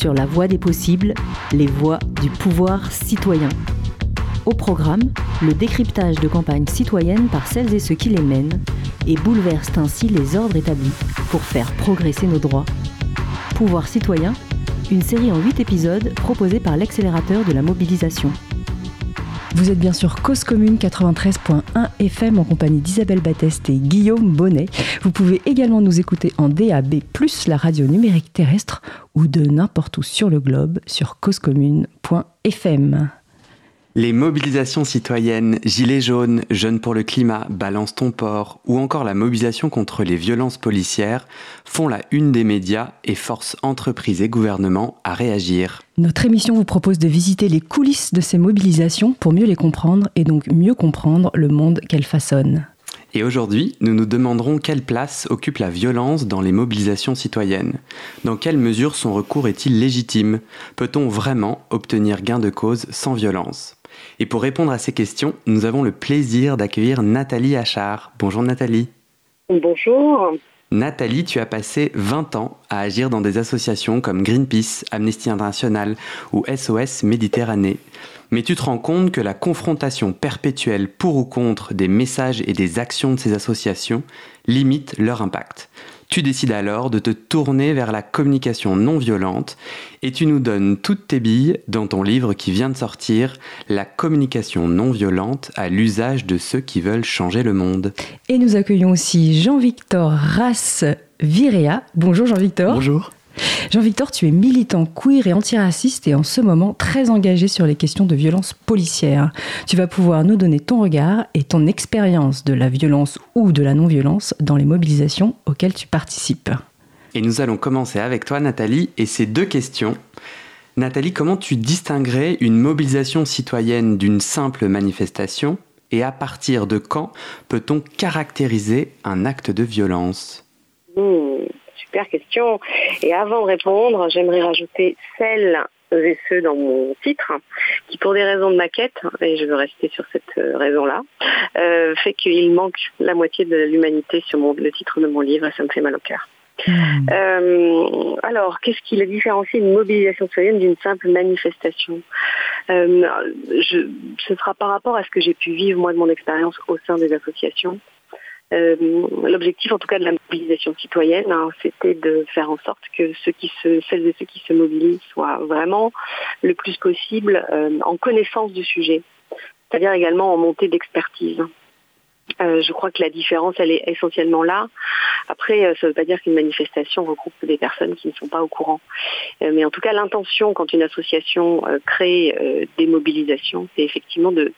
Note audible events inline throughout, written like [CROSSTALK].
sur la voie des possibles, les voies du pouvoir citoyen. Au programme, le décryptage de campagnes citoyennes par celles et ceux qui les mènent et bouleversent ainsi les ordres établis pour faire progresser nos droits. Pouvoir citoyen, une série en 8 épisodes proposée par l'accélérateur de la mobilisation. Vous êtes bien sûr Cause Commune 93.1 FM en compagnie d'Isabelle Batteste et Guillaume Bonnet. Vous pouvez également nous écouter en DAB+, la radio numérique terrestre, ou de n'importe où sur le globe sur causecommune.fm. Les mobilisations citoyennes, Gilets jaunes, Jeunes pour le climat, Balance ton port, ou encore la mobilisation contre les violences policières font la une des médias et forcent entreprises et gouvernements à réagir. Notre émission vous propose de visiter les coulisses de ces mobilisations pour mieux les comprendre et donc mieux comprendre le monde qu'elles façonnent. Et aujourd'hui, nous nous demanderons quelle place occupe la violence dans les mobilisations citoyennes. Dans quelle mesure son recours est-il légitime? Peut-on vraiment obtenir gain de cause sans violence? Et pour répondre à ces questions, nous avons le plaisir d'accueillir Nathalie Achard. Bonjour Nathalie. Bonjour. Nathalie, tu as passé 20 ans à agir dans des associations comme Greenpeace, Amnesty International ou SOS Méditerranée. Mais tu te rends compte que la confrontation perpétuelle pour ou contre des messages et des actions de ces associations limite leur impact. Tu décides alors de te tourner vers la communication non violente et tu nous donnes toutes tes billes dans ton livre qui vient de sortir, La communication non violente à l'usage de ceux qui veulent changer le monde. Et nous accueillons aussi Jean-Victor Rass Virea. Bonjour Jean-Victor. Bonjour. Jean-Victor, tu es militant queer et antiraciste et en ce moment très engagé sur les questions de violence policière. Tu vas pouvoir nous donner ton regard et ton expérience de la violence ou de la non-violence dans les mobilisations auxquelles tu participes. Et nous allons commencer avec toi, Nathalie, et ces deux questions. Nathalie, comment tu distinguerais une mobilisation citoyenne d'une simple manifestation et à partir de quand peut-on caractériser un acte de violence? Mmh super question. Et avant de répondre, j'aimerais rajouter celles et ceux dans mon titre, qui pour des raisons de maquette, et je veux rester sur cette euh, raison-là, euh, fait qu'il manque la moitié de l'humanité sur le titre de mon livre et ça me fait mal au cœur. Hmm. Euh, alors, qu'est-ce qui différencie une mobilisation citoyenne d'une simple manifestation je, Ce sera par rapport à ce que j'ai pu vivre moi de mon expérience au sein des associations. Euh, l'objectif, en tout cas, de la mobilisation citoyenne, hein, c'était de faire en sorte que ceux qui celles et ceux qui se mobilisent soient vraiment le plus possible euh, en connaissance du sujet, c'est-à-dire également en montée d'expertise. Euh, je crois que la différence, elle est essentiellement là. Après, ça ne veut pas dire qu'une manifestation regroupe des personnes qui ne sont pas au courant. mais en tout cas, l'intention, quand une association crée des mobilisations, c'est effectivement de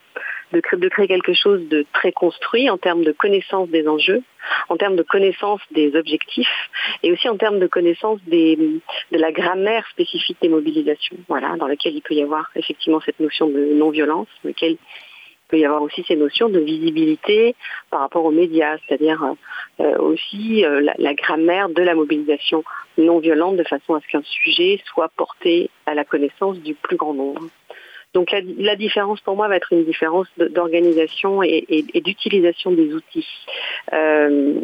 de, créer quelque chose de très construit en termes de connaissance des enjeux, en termes de connaissance des objectifs et aussi en termes de connaissance des, de la grammaire spécifique des mobilisations, voilà, dans laquelle il peut y avoir effectivement cette notion de non-violence, dans laquelle peut y avoir aussi ces notions de visibilité par rapport aux médias, c'est-à-dire euh, aussi euh, la, grammaire de la mobilisation non violente de façon à ce qu'un sujet soit porté à la connaissance du plus grand nombre. Donc la, différence pour moi va être une différence d'organisation et, d'utilisation des outils. Euh,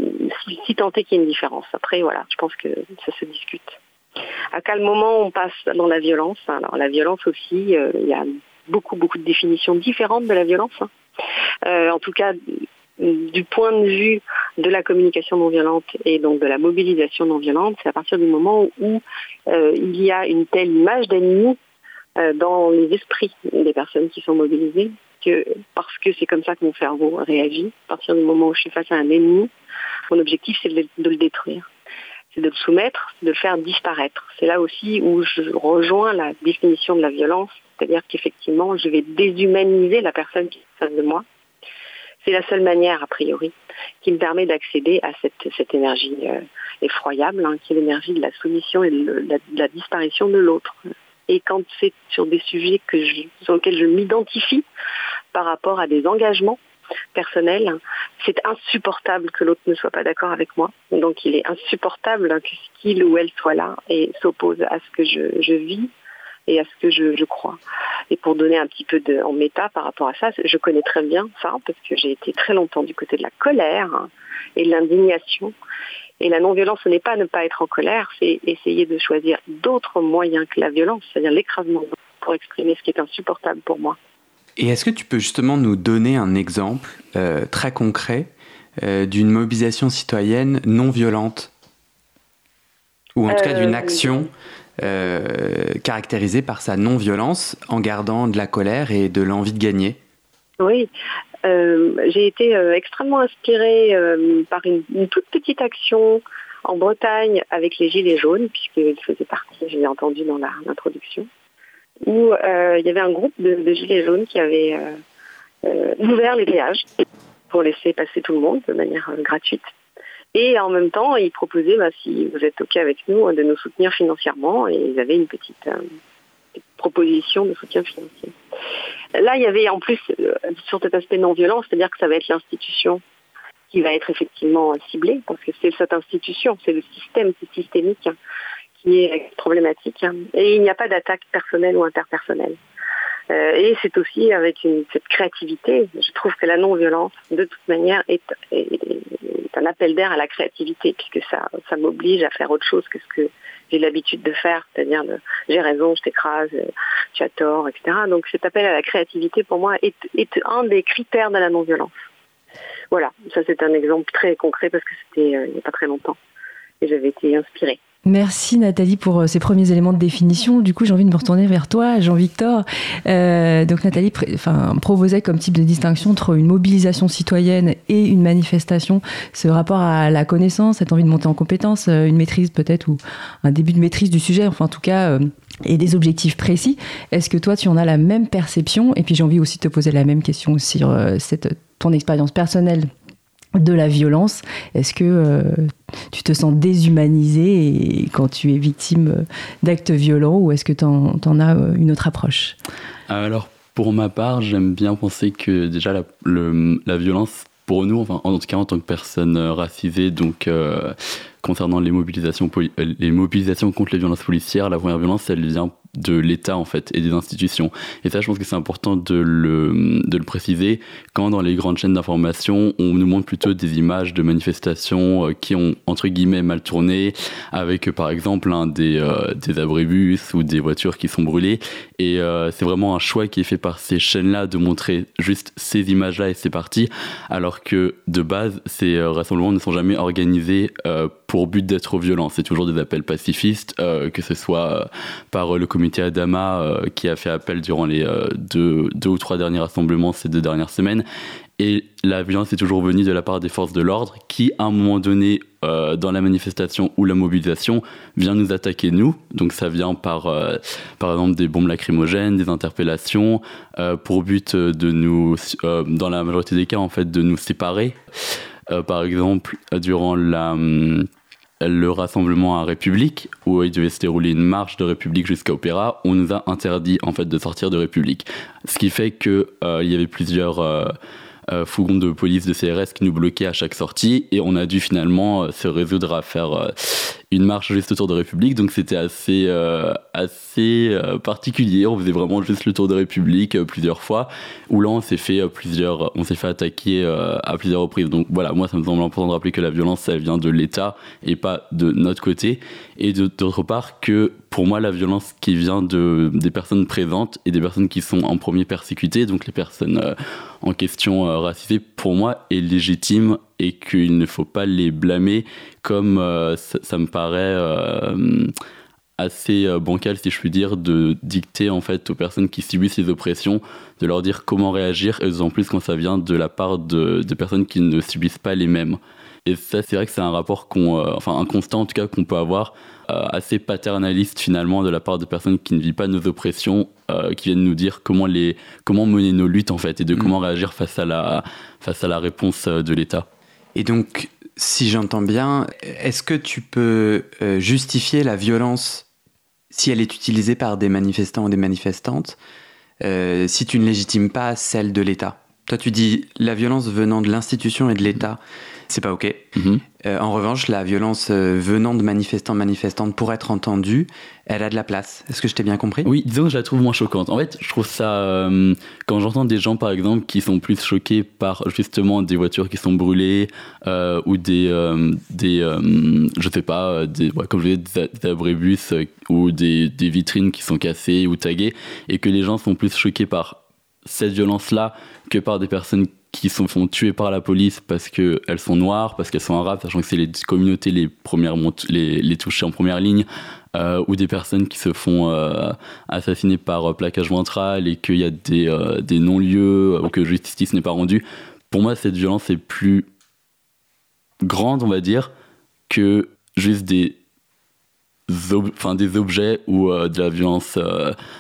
si, tant est qu'il y ait une différence. Après, voilà, je pense que ça se discute. À quel moment on passe dans la violence Alors la violence aussi, il y a beaucoup beaucoup de définitions différentes de la violence. Hein. Euh, en tout cas, du point de vue de la communication non violente et donc de la mobilisation non violente, c'est à partir du moment où il y a une telle image d'ennemi euh, dans les esprits des personnes qui sont mobilisées, que, parce que c'est comme ça que mon cerveau réagit. À partir du moment où je suis face à un ennemi, mon objectif c'est de, le détruire, c'est de le soumettre, de le faire disparaître. C'est là aussi où je rejoins la définition de la violence, c'est-à-dire qu'effectivement je vais déshumaniser la personne qui est face de moi. C'est la seule manière, a priori, qui me permet d'accéder à cette, énergie euh, effroyable, hein, qui est l'énergie de la soumission et de la disparition de l'autre. Et quand c'est sur des sujets que sur lesquels je m'identifie par rapport à des engagements personnels, c'est insupportable que l'autre ne soit pas d'accord avec moi. Donc il est insupportable qu'il ou elle soit là et s'oppose à ce que je, vis et à ce que je, crois. Et pour donner un petit peu de, en méta par rapport à ça, je connais très bien ça parce que j'ai été très longtemps du côté de la colère et de l'indignation. Et la non-violence, ce n'est pas ne pas être en colère, c'est essayer de choisir d'autres moyens que la violence, c'est-à-dire l'écrasement pour exprimer ce qui est insupportable pour moi. Et est-ce que tu peux justement nous donner un exemple euh, très concret euh, d'une mobilisation citoyenne non violente Ou en tout cas d'une euh, caractérisée par sa non-violence en gardant de la colère et de l'envie de gagner Oui, j'ai été extrêmement inspirée par une, toute petite action en Bretagne avec les Gilets jaunes, puisqu'ils faisaient partie, j'ai entendu dans l'introduction où euh, il y avait un groupe de, gilets jaunes qui avait euh, euh, ouvert les péages pour laisser passer tout le monde de manière gratuite. Et en même temps, ils proposaient, bah, si vous êtes OK avec nous, de nous soutenir financièrement. Et ils avaient une petite, proposition de soutien financier. Là, il y avait en plus, sur cet aspect non-violent, c'est-à-dire que ça va être l'institution qui va être effectivement ciblée, parce que c'est cette institution, c'est le système, c'est systémique qui est problématique. Et il n'y a pas d'attaque personnelle ou interpersonnelle. Euh, et c'est aussi avec une, cette créativité. Je trouve que la non-violence, de toute manière, est, un appel d'air à la créativité, puisque ça, ça m'oblige à faire autre chose que ce que j'ai l'habitude de faire, c'est-à-dire j'ai raison, je t'écrase, tu as tort, etc. Donc cet appel à la créativité, pour moi, est, est un des critères de la non-violence. Voilà, ça c'est un exemple très concret parce que c'était euh, il n'y a pas très longtemps et j'avais été inspirée. Merci Nathalie pour euh, ces premiers éléments de définition. Du coup, j'ai envie de me retourner vers toi, Jean-Victor. Euh, donc Nathalie proposait comme type de distinction entre une mobilisation citoyenne et une manifestation, ce rapport à la connaissance, cette envie de monter en compétence, euh, une maîtrise peut-être ou un début de maîtrise du sujet, enfin en tout cas, et des objectifs précis. Est-ce que toi, tu en as la même perception? Et puis j'ai envie aussi de te poser la même question sur ton expérience personnelle de la violence. Est-ce que euh, tu te sens déshumanisé quand tu es victime d'actes violents ou est-ce que tu en, as euh, une autre approche? Alors, pour ma part, j'aime bien penser que déjà la, violence, pour nous, enfin, en tout cas en tant que personne euh, racisée, donc concernant les mobilisations, les mobilisations contre les violences policières, la première violence, elle vient de l'État en fait et des institutions. Et ça, je pense que c'est important de le, de le préciser quand dans les grandes chaînes d'information, on nous montre plutôt des images de manifestations euh, qui ont entre guillemets mal tourné, avec par exemple un des, euh, des ou des voitures qui sont brûlées. Et euh, c'est vraiment un choix qui est fait par ces chaînes-là de montrer juste ces images-là et c'est parti, alors que de base, ces rassemblements ne sont jamais organisés pour but d'être violents. C'est toujours des appels pacifistes, que ce soit par le comité Adama euh, qui a fait appel durant les euh, deux, deux, ou trois derniers rassemblements ces deux dernières semaines. Et la violence est toujours venue de la part des forces de l'ordre qui, à un moment donné, euh, dans la manifestation ou la mobilisation, vient nous attaquer nous. Donc ça vient par, par exemple, des bombes lacrymogènes, des interpellations, pour but de nous, dans la majorité des cas, en fait, de nous séparer. par exemple, durant la... Hum, le rassemblement à République, où il devait se dérouler une marche de République jusqu'à Opéra, on nous a interdit en fait de sortir de République. Ce qui fait que euh, il y avait plusieurs euh, euh, fourgons de police de CRS qui nous bloquaient à chaque sortie et on a dû finalement se résoudre à faire une marche juste autour de République, donc c'était assez, euh, assez euh, particulier. On faisait vraiment juste le tour de République euh, plusieurs fois, où là on s'est fait plusieurs, on s'est fait attaquer à plusieurs reprises. Donc voilà, moi ça me semble important de rappeler que la violence elle vient de l'État et pas de notre côté, et d'autre part que pour moi la violence qui vient de des personnes présentes et des personnes qui sont en premier persécutées, donc les personnes en question racisées, pour moi est légitime et qu'il ne faut pas les blâmer comme euh, ça, me paraît euh, assez euh, bancal si je puis dire de dicter en fait aux personnes qui subissent ces oppressions de leur dire comment réagir et en plus quand ça vient de la part de, personnes qui ne subissent pas les mêmes et ça c'est vrai que c'est un rapport qu'on enfin un constat en tout cas qu'on peut avoir assez paternaliste finalement de la part de personnes qui ne vivent pas nos oppressions qui viennent nous dire comment les comment mener nos luttes en fait et de mm. comment réagir face à la face à la réponse de l'État et donc, si j'entends bien, est-ce que tu peux euh, justifier la violence si elle est utilisée par des manifestants ou des manifestantes, euh, si tu ne légitimes pas celle de l'État? Toi, tu dis la violence venant de l'institution et de l'État, C'est pas OK. Mhm. Euh, en revanche, la violence euh, venant de manifestants, manifestantes pour être entendue, elle a de la place. Est-ce que je t'ai bien compris? Oui, disons que je la trouve moins choquante. En fait, je trouve ça. Euh, quand j'entends des gens, par exemple, qui sont plus choqués par justement des voitures qui sont brûlées ou des. des je sais pas, des, comme je disais, des, abrébus ou des, des vitrines qui sont cassées ou taguées, et que les gens sont plus choqués par cette violence-là que par des personnes qui se font tuer par la police parce qu'elles sont noires, parce qu'elles sont arabes, sachant que c'est les communautés les premières les, touchées en première ligne, euh, ou des personnes qui se font euh, assassiner par euh, plaquage ventral et qu'il y a des, non-lieux ou que justice n'est pas rendue. Pour moi, cette violence est plus grande, on va dire, que juste des, enfin, des objets ou de la violence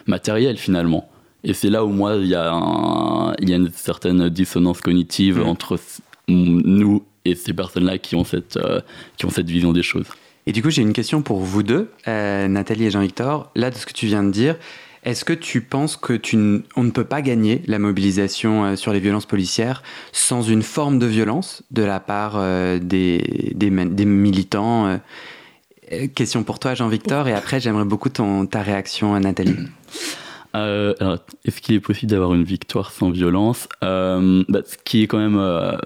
matérielle finalement. Et c'est là où moi, il y, a il y a une certaine dissonance cognitive mm. entre nous et ces personnes-là qui, ont cette, euh, qui ont cette vision des choses. Et du coup, j'ai une question pour vous deux, euh, Nathalie et Jean-Victor. Là, de ce que tu viens de dire, est-ce que tu penses que tu on ne peut pas gagner la mobilisation euh, sur les violences policières sans une forme de violence de la part des, des, des, militants Question pour toi, Jean-Victor, et après, j'aimerais beaucoup ton, ta réaction, Nathalie. [CLEARS THROAT] Euh, est-ce qu'il est possible d'avoir une victoire sans violence euh, bah, Ce qui est quand même euh,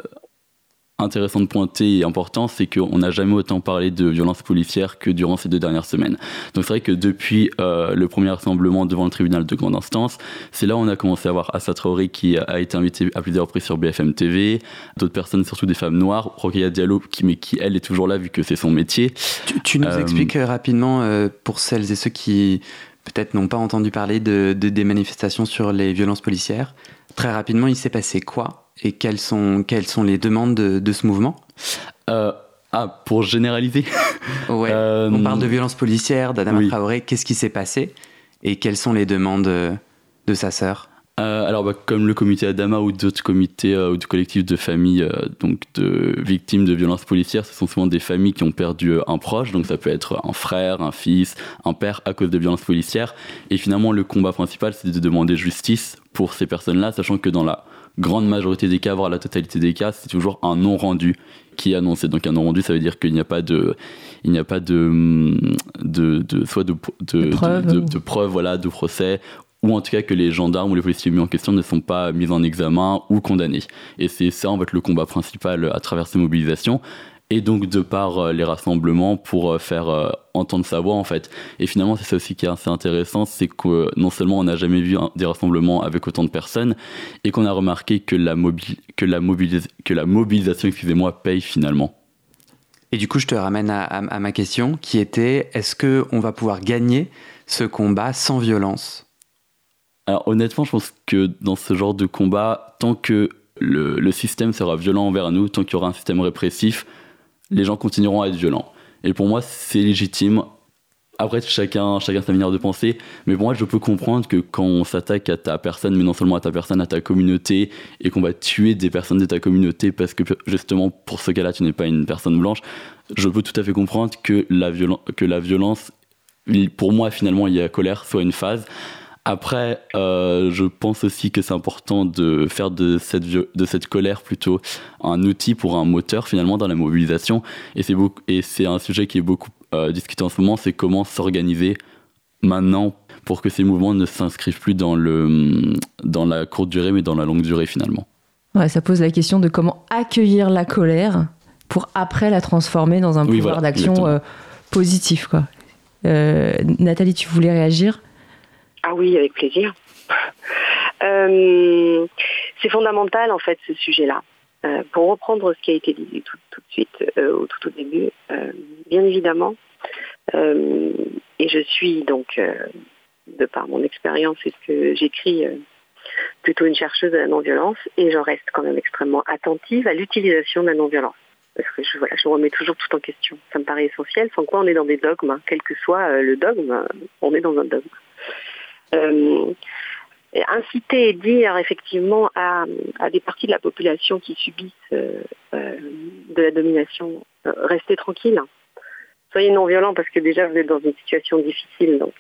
intéressant de pointer et important, c'est qu'on n'a jamais autant parlé de violence policière que durant ces deux dernières semaines. Donc c'est vrai que depuis le premier rassemblement devant le tribunal de grande instance, c'est là où on a commencé à voir Assa Traoré qui a été invité à plusieurs reprises sur BFM TV, d'autres personnes, surtout des femmes noires, Rokhaya Diallo, qui, mais qui elle est toujours là vu que c'est son métier. Tu, nous expliques rapidement pour celles et ceux qui peut-être n'ont pas entendu parler de, des manifestations sur les violences policières. Très rapidement, il s'est passé quoi et quelles sont, quelles sont les demandes de, ce mouvement? Euh, Ah, pour généraliser. [LAUGHS] Ouais, euh, on parle de violences policières, d'Adama Traoré. Qu'est-ce qui s'est passé et quelles sont les demandes de sa sœur? Euh, alors, bah, comme le comité Adama ou d'autres comités euh, ou de collectifs de familles euh, donc de victimes de violences policières, ce sont souvent des familles qui ont perdu un proche, donc ça peut être un frère, un fils, un père à cause de violences policières. Et finalement, le combat principal, c'est de demander justice pour ces personnes-là, sachant que dans la grande majorité des cas, voire la totalité des cas, c'est toujours un non rendu qui est annoncé. Donc un non rendu, ça veut dire qu'il n'y a pas de, il n'y a pas de, de, de soit de, de, de, voilà, de procès ou en tout cas que les gendarmes ou les policiers mis en question ne sont pas mis en examen ou condamnés. Et c'est ça en fait le combat principal à travers ces mobilisations. Et donc de par euh, les rassemblements pour euh, faire euh, entendre sa voix en fait. Et finalement c'est ça aussi qui est assez intéressant, c'est que non seulement on n'a jamais vu des rassemblements avec autant de personnes, et qu'on a remarqué que la mobilisation excusez-moi, paye finalement. Et du coup, je te ramène à, à ma question qui était est-ce qu'on va pouvoir gagner ce combat sans violence? Alors honnêtement, je pense que dans ce genre de combat, tant que le, système sera violent envers nous, tant qu'il y aura un système répressif, les gens continueront à être violents. Et pour moi, c'est légitime. Après, chacun, chacun sa manière de penser. Mais pour moi, je peux comprendre que quand on s'attaque à ta personne, mais non seulement à ta personne, à ta communauté, et qu'on va tuer des personnes de ta communauté parce que justement, pour ce cas-là, tu n'es pas une personne blanche, je peux tout à fait comprendre que la, que la violence, pour moi, finalement, il y a colère, soit une phase. Après, euh, je pense aussi que c'est important de faire de cette, de cette colère plutôt un outil pour un moteur finalement dans la mobilisation. Et c'est, et c'est un sujet qui est beaucoup euh, discuté en ce moment, c'est comment s'organiser maintenant pour que ces mouvements ne s'inscrivent plus dans, le, dans la courte durée mais dans la longue durée finalement. Ouais, ça pose la question de comment accueillir la colère pour après la transformer dans un pouvoir d'action euh, positif. Quoi. Nathalie, tu voulais réagir? Ah oui, avec plaisir. [LAUGHS] Euh, c'est fondamental en fait ce sujet-là. Euh, pour reprendre ce qui a été dit tout, de suite euh, au tout au début, bien évidemment, et je suis donc de par mon expérience et ce que j'écris plutôt une chercheuse de la non-violence et je reste quand même extrêmement attentive à l'utilisation de la non-violence. Parce que je, voilà, je remets toujours tout en question. Ça me paraît essentiel, sans quoi on est dans des dogmes. Hein. Quel que soit le dogme, on est dans un dogme inciter et dire effectivement à, des parties de la population qui subissent euh, euh, de la domination, restez tranquille. Soyez non violents parce que déjà vous êtes dans une situation difficile. Donc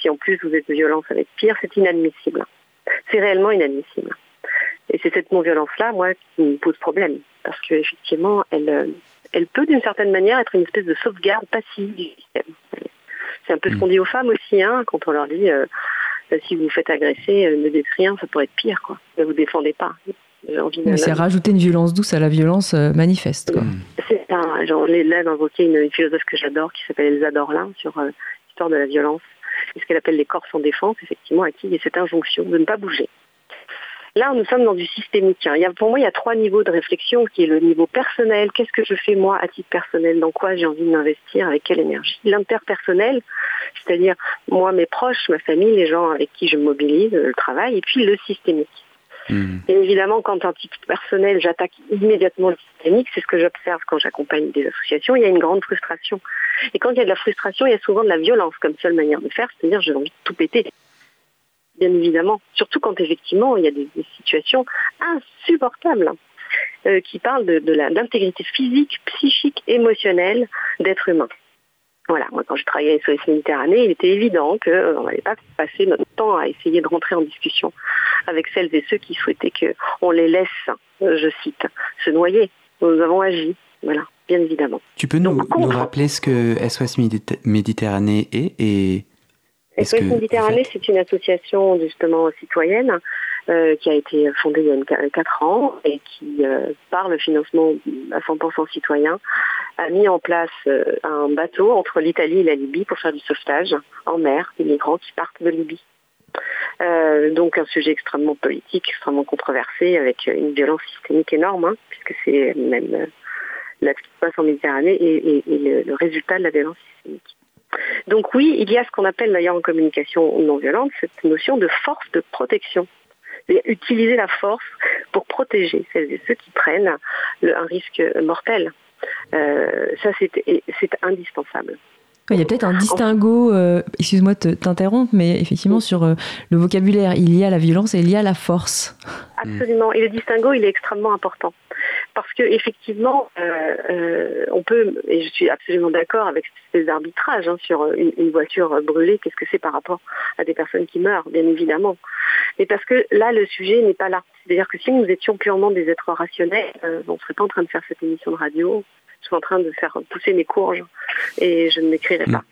si en plus vous êtes violent, ça va être pire. C'est inadmissible. C'est réellement inadmissible. Et c'est cette non-violence-là, moi, qui me pose problème. Parce qu'effectivement, elle, elle peut d'une certaine manière être une espèce de sauvegarde passive du système. C'est un peu ce qu'on dit aux femmes aussi, hein, quand on leur dit euh, si vous vous faites agresser, euh, ne dites rien, ça pourrait être pire, quoi. Ne vous défendez pas. C'est rajouter une violence douce à la violence euh, manifeste. C'est ça. Genre, là d'invoquer une, philosophe que j'adore qui s'appelle Elsa Dorlin sur l'histoire de la violence et ce qu'elle appelle les corps sans défense, effectivement, à qui il y a cette injonction de ne pas bouger. Là, nous sommes dans du systémique. Hein. Il y a, pour moi, il y a trois niveaux de réflexion, qui est le niveau personnel. Qu'est-ce que je fais moi à titre personnel Dans quoi j'ai envie d'investir Avec quelle énergie L'interpersonnel, c'est-à-dire moi, mes proches, ma famille, les gens avec qui je mobilise, le travail, et puis le systémique. Mmh. Et évidemment, quand à titre personnel, j'attaque immédiatement le systémique, c'est ce que j'observe quand j'accompagne des associations, il y a une grande frustration. Et quand il y a de la frustration, il y a souvent de la violence comme seule manière de faire, c'est-à-dire j'ai envie de tout péter bien évidemment. Surtout quand effectivement il y a des, situations insupportables euh, qui parlent de, l'intégrité physique, psychique, émotionnelle d'être humain. Voilà, moi quand je travaillais sur les Méditerranée, il était évident qu'on euh, n'allait pas passer notre temps à essayer de rentrer en discussion avec celles et ceux qui souhaitaient qu'on les laisse, euh, je cite, se noyer. Nous avons agi, voilà, bien évidemment. Tu peux nous, nous rappeler ce que SOS Méditerranée est et SOS Méditerranée, c'est une association justement citoyenne euh, qui a été fondée il y a 4 ans et qui, euh, par le financement à 100% citoyen, a mis en place euh, un bateau entre l'Italie et la Libye pour faire du sauvetage en mer des migrants qui partent de Libye. donc un sujet extrêmement politique, extrêmement controversé, avec une violence systémique énorme, hein, puisque c'est même la ce qui se passe en Méditerranée et, le résultat de la violence systémique. Donc oui, il y a ce qu'on appelle d'ailleurs en communication non violente cette notion de force de protection. Utiliser la force pour protéger celles et ceux qui prennent un risque mortel. Euh, ça, c'est indispensable. Il y a peut-être un distinguo, euh, excuse-moi de t'interrompre, mais effectivement sur euh, le vocabulaire, il y a la violence et il y a la force. Absolument. Et le distinguo, il est extrêmement important parce que effectivement, euh, euh, on peut, et je suis absolument d'accord avec ces arbitrages hein, sur une, voiture brûlée, qu'est-ce que c'est par rapport à des personnes qui meurent, bien évidemment. Mais parce que là, le sujet n'est pas là. C'est-à-dire que si nous étions purement des êtres rationnels, euh, on ne serait pas en train de faire cette émission de radio. Je suis en train de faire pousser mes courges et je ne m'écrirai pas.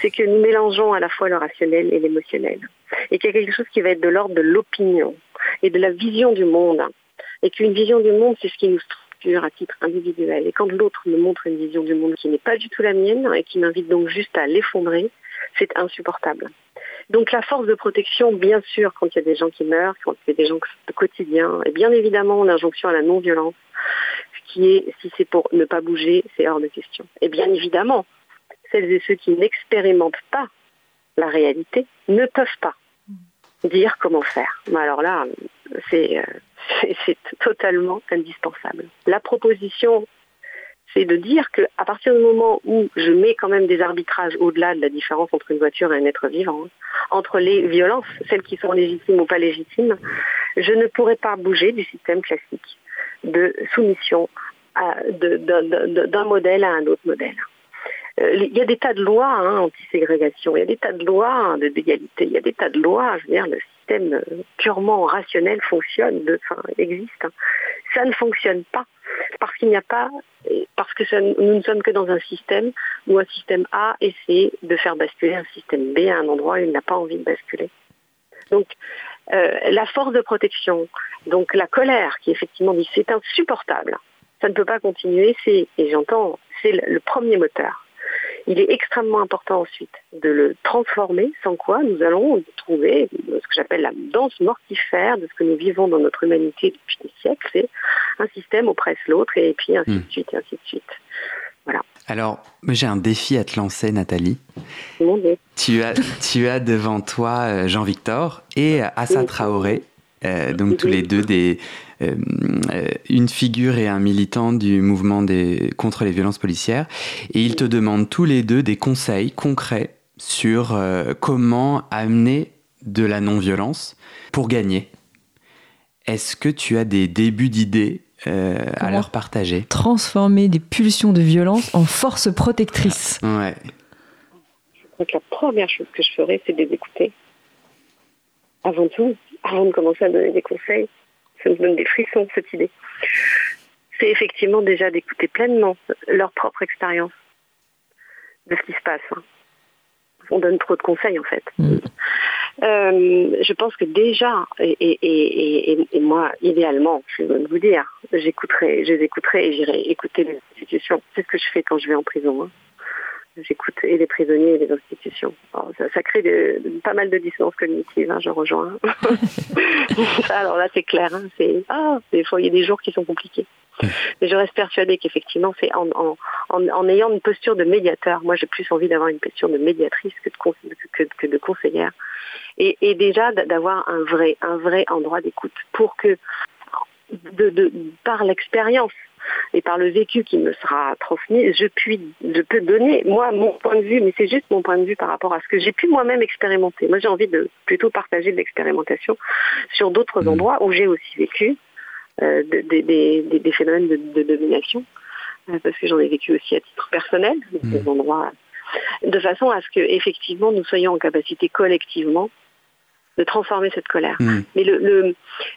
C'est que nous mélangeons à la fois le rationnel et l'émotionnel. Et qu'il y a quelque chose qui va être de l'ordre de l'opinion et de la vision du monde et qu'une vision du monde, c'est ce qui nous structure à titre individuel. Et quand l'autre me montre une vision du monde qui n'est pas du tout la mienne et qui m'invite donc juste à l'effondrer, c'est insupportable. Donc la force de protection, bien sûr, quand il y a des gens qui meurent, quand il y a des gens de quotidien, et bien évidemment l'injonction à la non-violence, ce qui est, si c'est pour ne pas bouger, c'est hors de question. Et bien évidemment, celles et ceux qui n'expérimentent pas la réalité ne peuvent pas dire comment faire. Alors là, c'est euh, [LAUGHS] c'est totalement indispensable. La proposition, c'est de dire qu'à partir du moment où je mets quand même des arbitrages au-delà de la différence entre une voiture et un être vivant, entre les violences, celles qui sont légitimes ou pas légitimes, je ne pourrai pas bouger du système classique de soumission d'un modèle à un autre modèle. Euh, il y a des tas de lois hein, anti-ségrégation, il y a des tas de lois hein, d'égalité, il y a des tas de lois, je veux dire, le système euh, purement rationnel fonctionne, existe. Hein. Ça ne fonctionne pas parce qu'il n'y a pas, parce que nous ne sommes que dans un système où un système A essaie de faire basculer un système B à un endroit où il n'a pas envie de basculer. Donc, euh, la force de protection, donc la colère qui effectivement dit c'est insupportable, ça ne peut pas continuer, c'est, et j'entends, c'est le premier moteur. Il est extrêmement important ensuite de le transformer, sans quoi nous allons trouver ce que j'appelle la danse mortifère de ce que nous vivons dans notre humanité depuis des siècles. C'est un système oppresse l'autre et puis ainsi de hmm. suite et ainsi de suite. Voilà. Alors, j'ai un défi à te lancer, Nathalie. Tu as, tu as devant toi euh, Jean-Victor et Assa Traoré, euh, donc tous les deux des, euh, une figure et un militant du mouvement des, contre les violences policières. Et ils te demandent tous les deux des conseils concrets sur euh, comment amener de la non-violence pour gagner. Est-ce que tu as des débuts d'idées à leur partager? Transformer des pulsions de violence en force protectrice? Ouais. Je crois que la première chose que je ferais, c'est de les écouter. Avant tout, avant de commencer à donner des conseils, ça me donne des frissons cette idée. C'est effectivement déjà d'écouter pleinement leur propre expérience de ce qui se passe. Hein. On donne trop de conseils en fait. Mm. Euh, je pense que déjà, et, moi, idéalement, je vais vous dire, j'écouterai, je les écouterai et j'irai écouter les institutions. C'est ce que je fais quand je vais en prison. Hein. J'écoute et les prisonniers et les institutions. ça, crée pas mal de dissonances cognitives, hein, je rejoins. [LAUGHS] Alors là, c'est clair. Hein, c'est ah, des fois, il y a des jours qui sont compliqués. Mais je reste persuadée qu'effectivement, c'est en, en, en, ayant une posture de médiateur. Moi, j'ai plus envie d'avoir une posture de médiatrice que de, que, que de conseillère. Et, et déjà d'avoir un vrai, un vrai endroit d'écoute pour que, de, de, par l'expérience, et par le vécu qui me sera transmis, je, puis, je peux donner, moi, mon point de vue, mais c'est juste mon point de vue par rapport à ce que j'ai pu moi-même expérimenter. Moi, j'ai envie de plutôt partager de l'expérimentation sur d'autres mmh. endroits où j'ai aussi vécu euh, des, des, phénomènes de, domination, euh, parce que j'en ai vécu aussi à titre personnel, mmh. des endroits, de façon à ce que, effectivement, nous soyons en capacité collectivement de transformer cette colère. Hmm. Mais le, le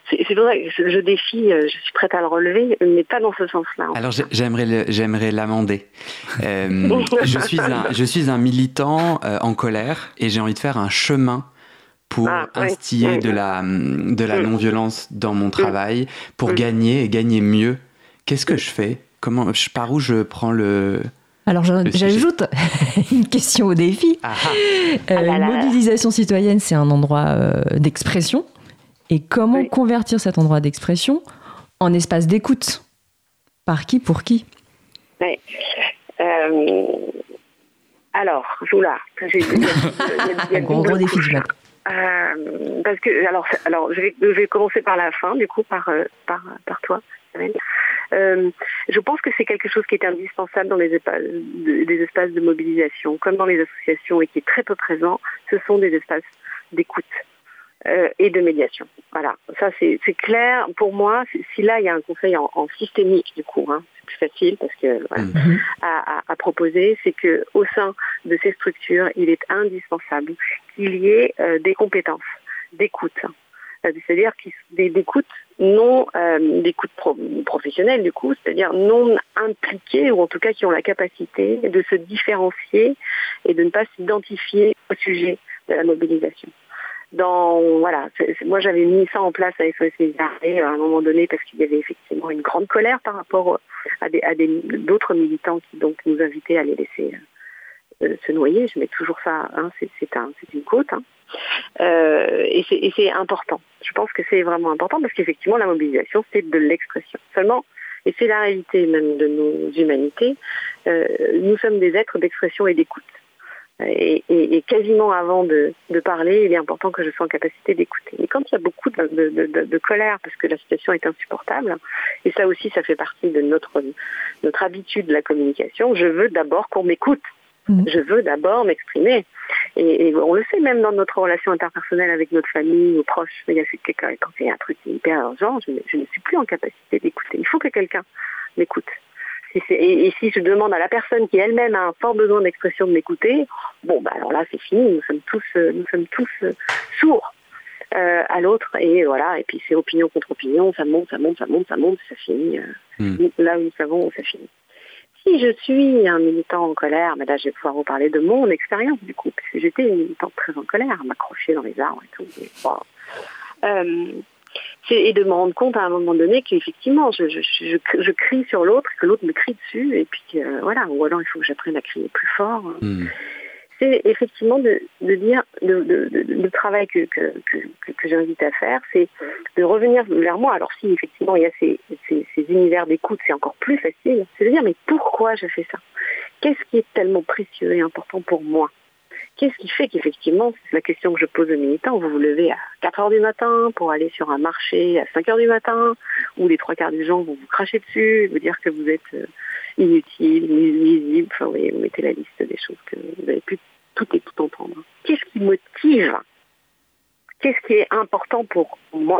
c'est pour ça que je défie, euh, je suis prête à le relever, mais pas dans ce sens-là. Alors j'aimerais j'aimerais l'amender. Euh, [LAUGHS] je suis un je suis un militant euh, en colère et j'ai envie de faire un chemin pour ah, instiller de la de la hmm. non-violence dans mon travail, pour gagner et gagner mieux. Qu'est-ce que je fais? Comment par où je prends le alors j'ajoute [LAUGHS] une question au défi. Ah ah. Euh, ah mobilisation citoyenne, c'est un endroit euh, d'expression. Et comment convertir cet endroit d'expression en espace d'écoute? Par qui Pour qui? Oui. euh, Alors, là. Un gros, gros défi du matin. Parce que alors, alors je, vais, je vais commencer par la fin, du coup, par, par, par toi. Euh, je pense que c'est quelque chose qui est indispensable dans les espaces, des espaces de mobilisation, comme dans les associations, et qui est très peu présent. Ce sont des espaces d'écoute. Euh, et de médiation. Voilà, ça c'est clair pour moi. Si là il y a un conseil en, systémique du coup, hein, c'est plus facile parce que voilà, mm-hmm. à, proposer, c'est que au sein de ces structures, il est indispensable qu'il y ait euh, des compétences d'écoute, c'est-à-dire d'écoute non euh, d'écoute professionnelle du coup, c'est-à-dire non impliqués ou en tout cas qui ont la capacité de se différencier et de ne pas s'identifier au sujet de la mobilisation. Dans voilà, moi j'avais mis ça en place à SOS à un moment donné parce qu'il y avait effectivement une grande colère par rapport à des à d'autres militants qui donc nous invitaient à les laisser euh, se noyer. Je mets toujours ça, hein, c'est un, une côte. Hein. Euh, et c'est important. Je pense que c'est vraiment important parce qu'effectivement, la mobilisation, c'est de l'expression. Seulement, et c'est la réalité même de nos humanités, euh, nous sommes des êtres d'expression et d'écoute. Et, quasiment avant de, parler, il est important que je sois en capacité d'écouter. Mais quand il y a beaucoup de, colère, parce que la situation est insupportable, et ça aussi, ça fait partie de notre habitude de la communication, je veux d'abord qu'on m'écoute. Mm. Je veux d'abord m'exprimer. Et, on le sait même dans notre relation interpersonnelle avec notre famille, nos proches. Il y a quand il y a un truc hyper urgent, je, ne suis plus en capacité d'écouter. Il faut que quelqu'un m'écoute. et, si je demande à la personne qui elle-même a un fort besoin d'expression de m'écouter, bon, bah alors là c'est fini. Nous sommes tous, euh, nous sommes tous euh, sourds. Euh, à l'autre et voilà et puis c'est opinion contre opinion ça monte ça monte ça monte ça monte ça finit mm. là où nous savons où ça finit si je suis un militant en colère, mais là je vais pouvoir vous parler de mon expérience du coup, parce que j'étais une militante très en colère, m'accrocher dans les arbres et tout. Euh, et de me rendre compte à un moment donné qu'effectivement je, je, crie sur l'autre, que l'autre me crie dessus, et puis voilà, ou alors il faut que j'apprenne à crier plus fort. Hmm c'est effectivement de, dire le, travail que, j'invite à faire, c'est de revenir vers moi. Alors si effectivement il y a ces, univers d'écoute, c'est encore plus facile. C'est de dire mais pourquoi je fais ça? Qu'est-ce qui est tellement précieux et important pour moi? Qu'est-ce qui fait qu'effectivement, c'est la question que je pose aux militants, vous vous levez à 4 heures du matin pour aller sur un marché à 5 heures du matin, où les trois quarts des gens vont vous cracher dessus, vous dire que vous êtes euh, inutile, nuisible, enfin oui, vous mettez la liste des choses que vous avez pu tout et tout entendre. Qu'est-ce qui motive? Qu'est-ce qui est important pour moi?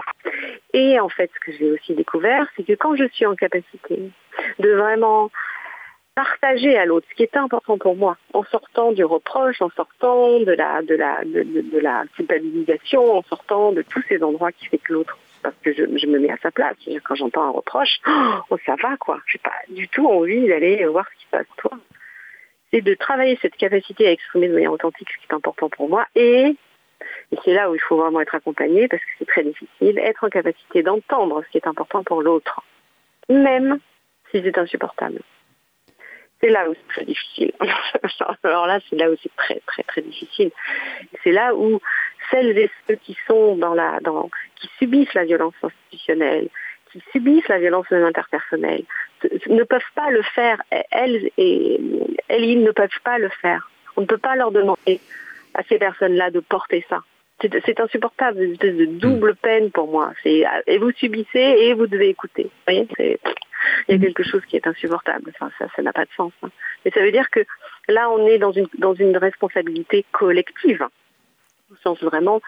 Et en fait, ce que j'ai aussi découvert, c'est que quand je suis en capacité de vraiment partager à l'autre ce qui est important pour moi, en sortant du reproche, en sortant de la, de la, de, la culpabilisation, en sortant de tous ces endroits qui fait que l'autre parce que je, me mets à sa place. Quand j'entends un reproche, [GASPS] oh, ça va quoi. J'ai pas du tout envie d'aller voir ce qui se passe toi. C'est de travailler cette capacité à exprimer de manière authentique ce qui est important pour moi et et c'est là où il faut vraiment être accompagné parce que c'est très difficile, être en capacité d'entendre ce qui est important pour l'autre, même si c'est insupportable. C'est là où c'est très difficile. [LAUGHS] Alors là, c'est là où c'est très très très difficile. C'est là où celles et ceux qui sont dans la, dans, qui subissent la violence institutionnelle, qui subissent la violence interpersonnelle, ne peuvent pas le faire. Elles et elles, ils ne peuvent pas le faire. On ne peut pas leur demander à ces personnes-là de porter ça. C'est insupportable, une espèce de double mm. peine pour moi. Et vous subissez et vous devez écouter. Vous voyez il y a mm. quelque chose qui est insupportable. Enfin, ça, ça n'a pas de sens. Hein. Mais ça veut dire que là, on est dans une, dans une responsabilité collective, au sens vraiment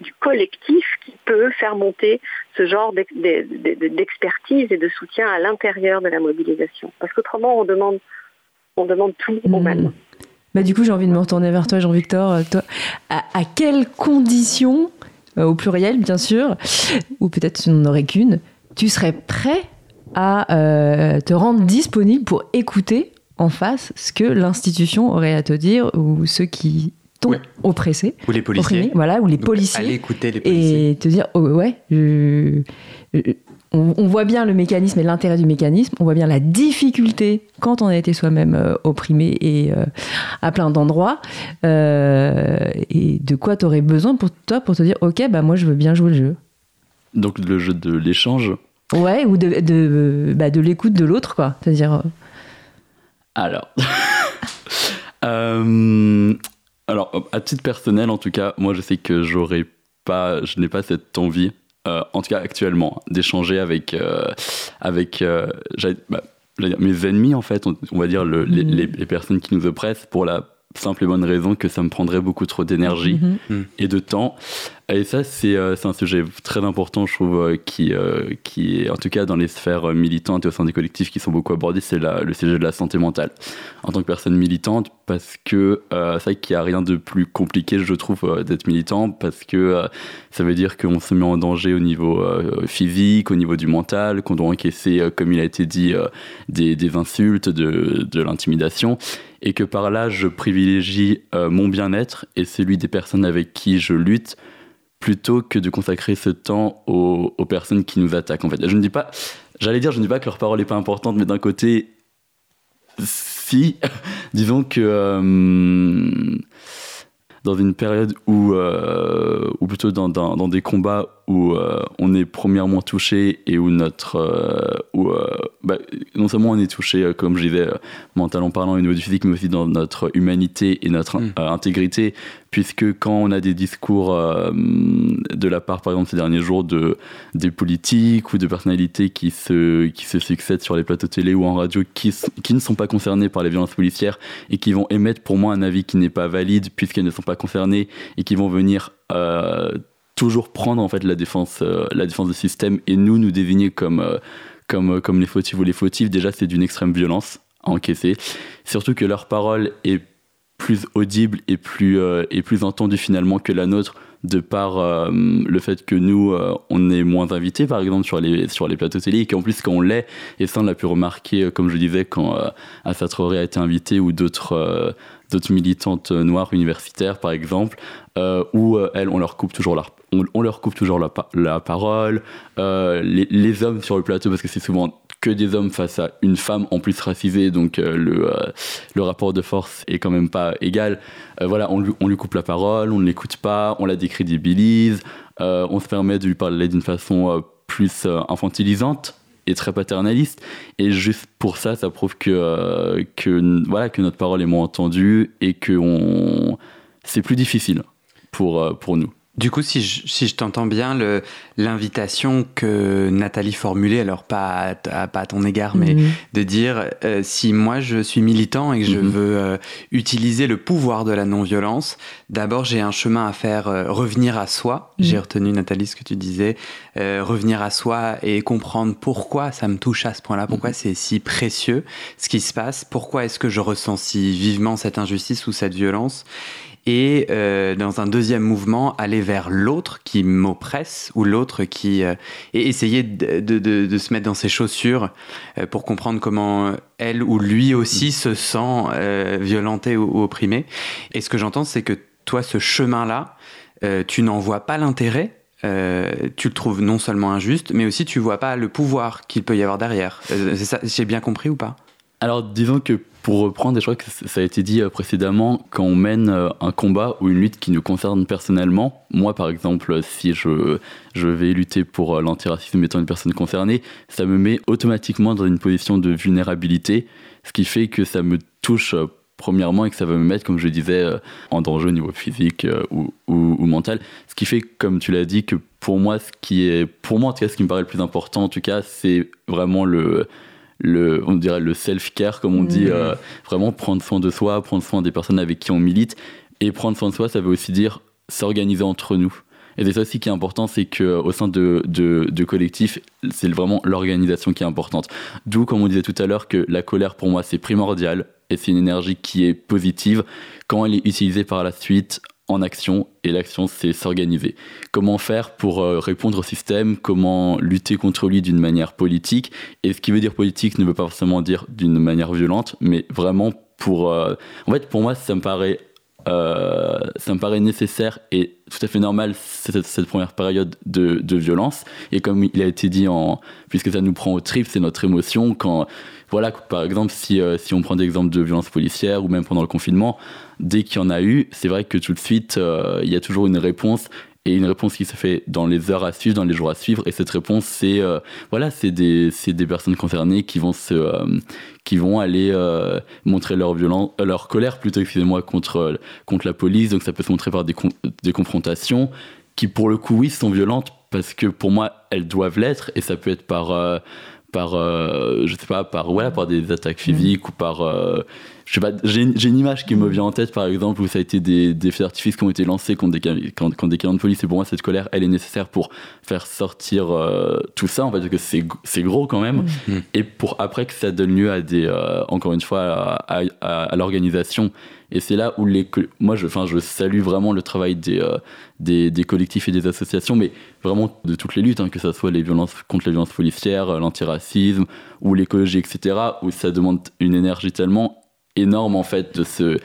du collectif qui peut faire monter ce genre d'expertise et de soutien à l'intérieur de la mobilisation. Parce qu'autrement, on demande, on demande tout au même. Bah, du coup, j'ai envie de me retourner vers toi, Jean-Victor. Euh, toi, à, quelles conditions, euh, au pluriel bien sûr, ou peut-être tu n'en aurais qu'une, tu serais prêt à euh, te rendre disponible pour écouter en face ce que l'institution aurait à te dire ou ceux qui t'ont oppressé. Ou les policiers. voilà, ou les policiers. Aller écouter les policiers. Et te dire, oh, ouais, je, on, voit bien le mécanisme et l'intérêt du mécanisme, on voit bien la difficulté quand on a été soi-même euh, opprimé et euh, à plein d'endroits, euh, et de quoi tu aurais besoin pour toi pour te dire, ok, bah moi je veux bien jouer le jeu. Donc le jeu de l'échange Ouais, ou de, de, bah, de l'écoute de l'autre, quoi. C'est-à-dire. Alors. [LAUGHS] alors, à titre personnel, en tout cas, moi je sais que j'aurais pas, je n'ai pas cette envie euh, en tout cas actuellement, d'échanger avec, euh, avec euh, bah, mes ennemis, en fait, on, va dire le, mhm. les, personnes qui nous oppressent, pour la simple et bonne raison que ça me prendrait beaucoup trop d'énergie mhm. Mhm. et de temps. Et ça, c'est euh, un sujet très important, je trouve, euh, qui, euh, qui est, en tout cas, dans les sphères militantes et au sein des collectifs qui sont beaucoup abordés, c'est le sujet de la santé mentale. En tant que personne militante, parce que c'est vrai qu'il n'y a rien de plus compliqué, je trouve, d'être militant, parce que ça veut dire qu'on se met en danger au niveau physique, au niveau du mental, qu'on doit encaisser, comme il a été dit, des, insultes, de l'intimidation et que par là je privilégie mon bien-être et celui des personnes avec qui je lutte plutôt que de consacrer ce temps aux, personnes qui nous attaquent. En fait, je ne dis pas, j'allais dire, je ne dis pas que leur parole n'est pas importante, mais d'un côté, si, [LAUGHS] disons que euh, dans une période où, euh, ou plutôt dans, dans, des combats où euh, on est premièrement touché et où notre, où, bah, non seulement on est touché, comme je disais, mentalement parlant au niveau du physique, mais aussi dans notre humanité et notre mmh. intégrité, puisque quand on a des discours euh, de la part, par exemple, ces derniers jours, de, des politiques ou de personnalités qui se, qui se succèdent sur les plateaux télé ou en radio, qui, qui ne sont pas concernés par les violences policières et qui vont émettre pour moi un avis qui n'est pas valide puisqu'elles ne sont pas concernées et qui vont venir euh, toujours prendre en fait la défense, euh, la défense du système et nous nous désigner comme, comme, comme les fautifs ou les fautifs, déjà c'est d'une extrême violence à encaisser. Surtout que leur parole est plus audible et plus, euh, et plus entendu finalement que la nôtre de par euh, le fait que nous, euh, on est moins invités, par exemple, sur les, sur les plateaux télé, et qu'en plus, quand on l'est, et ça, on l'a pu remarquer, comme je disais, quand Assa Traoré a été invité, ou d'autres d'autres militantes noires universitaires, par exemple, où elles, on leur coupe toujours la, leur coupe toujours la, la parole, les, les, hommes sur le plateau, parce que c'est souvent que des hommes face à une femme en plus racisée, donc euh, le, euh, le rapport de force est quand même pas égal. Euh, voilà, on lui, on lui coupe la parole, on ne l'écoute pas, on la décrédibilise, on se permet de lui parler d'une façon plus infantilisante et très paternaliste. Et juste pour ça, ça prouve que, que, voilà, que notre parole est moins entendue et que on... c'est plus difficile pour, pour nous. Du coup, si je, si je t'entends bien, l'invitation que Nathalie formulait, alors pas à, pas à ton égard, mais mhm. de dire euh, si moi je suis militant et que je mhm. veux euh, utiliser le pouvoir de la non-violence, d'abord j'ai un chemin à faire euh, revenir à soi. Mhm. J'ai retenu Nathalie ce que tu disais, revenir à soi et comprendre pourquoi ça me touche à ce point-là, pourquoi c'est si précieux ce qui se passe, pourquoi est-ce que je ressens si vivement cette injustice ou cette violence et euh, dans un deuxième mouvement aller vers l'autre qui m'oppresse ou l'autre qui et essayer de, se mettre dans ses chaussures pour comprendre comment elle ou lui aussi se sent violenté ou, opprimé. Et ce que j'entends, c'est que toi, ce chemin-là, tu n'en vois pas l'intérêt euh, tu le trouves non seulement injuste, mais aussi tu vois pas le pouvoir qu'il peut y avoir derrière. Euh, ça, j'ai bien compris ou pas? Alors disons que pour reprendre, je crois que ça a été dit euh, précédemment, quand on mène un combat ou une lutte qui nous concerne personnellement, moi par exemple, si je, je vais lutter pour l'antiracisme étant une personne concernée, ça me met automatiquement dans une position de vulnérabilité, ce qui fait que ça me touche premièrement et que ça va me mettre, comme je disais, euh, en danger au niveau physique euh, ou, ou, mental. Ce qui fait, comme tu l'as dit, que pour moi, ce qui est, pour moi en tout cas, ce qui me paraît le plus important, en tout cas, c'est vraiment le, le, on dirait le self-care, comme on dit, mmh. euh, vraiment prendre soin de soi, prendre soin des personnes avec qui on milite. Et prendre soin de soi, ça veut aussi dire s'organiser entre nous. Et c'est ça aussi qui est important, c'est qu'au sein de, de, de collectifs, c'est vraiment l'organisation qui est importante. D'où, comme on disait tout à l'heure, que la colère, pour moi, c'est primordial et c'est une énergie qui est positive quand elle est utilisée par la suite en action et l'action c'est s'organiser. Comment faire pour euh, répondre au système, comment lutter contre lui d'une manière politique? Et ce qui veut dire politique ne veut pas forcément dire d'une manière violente mais vraiment pour euh, en fait pour moi ça me paraît euh, ça me paraît nécessaire et tout à fait normal cette, première période de, violence. Et comme il a été dit en puisque ça nous prend au trip c'est notre émotion quand voilà, par exemple, si, si on prend des exemples de violences policières ou même pendant le confinement, dès qu'il y en a eu, c'est vrai que tout de suite, euh, il y a toujours une réponse et une réponse qui se fait dans les heures à suivre, dans les jours à suivre. Et cette réponse, c'est euh, voilà, c'est des, des personnes concernées qui vont se, qui vont aller montrer leur violence, leur colère plutôt, excusez-moi, contre contre la police. Donc ça peut se montrer par des, des confrontations qui, pour le coup, oui, sont violentes parce que pour moi, elles doivent l'être. Et ça peut être par par euh, je sais pas par voilà par des attaques physiques ou par euh, je sais pas j'ai une image qui me vient en tête par exemple où ça a été des, des feux d'artifice qui ont été lancés contre des quand, des camions de police. Et pour moi cette colère elle est nécessaire pour faire sortir euh, tout ça. En fait parce que c'est c'est gros quand même. Mm. et pour après que ça donne lieu à des encore une fois à, à, à l'organisation et c'est là où les, moi, je, enfin, je salue vraiment le travail des, euh, des, des, collectifs et des associations, mais vraiment de toutes les luttes, hein, que ce soit les violences contre les violences policières, euh, l'antiracisme ou l'écologie, etc., où ça demande une énergie tellement énorme, en fait, de se,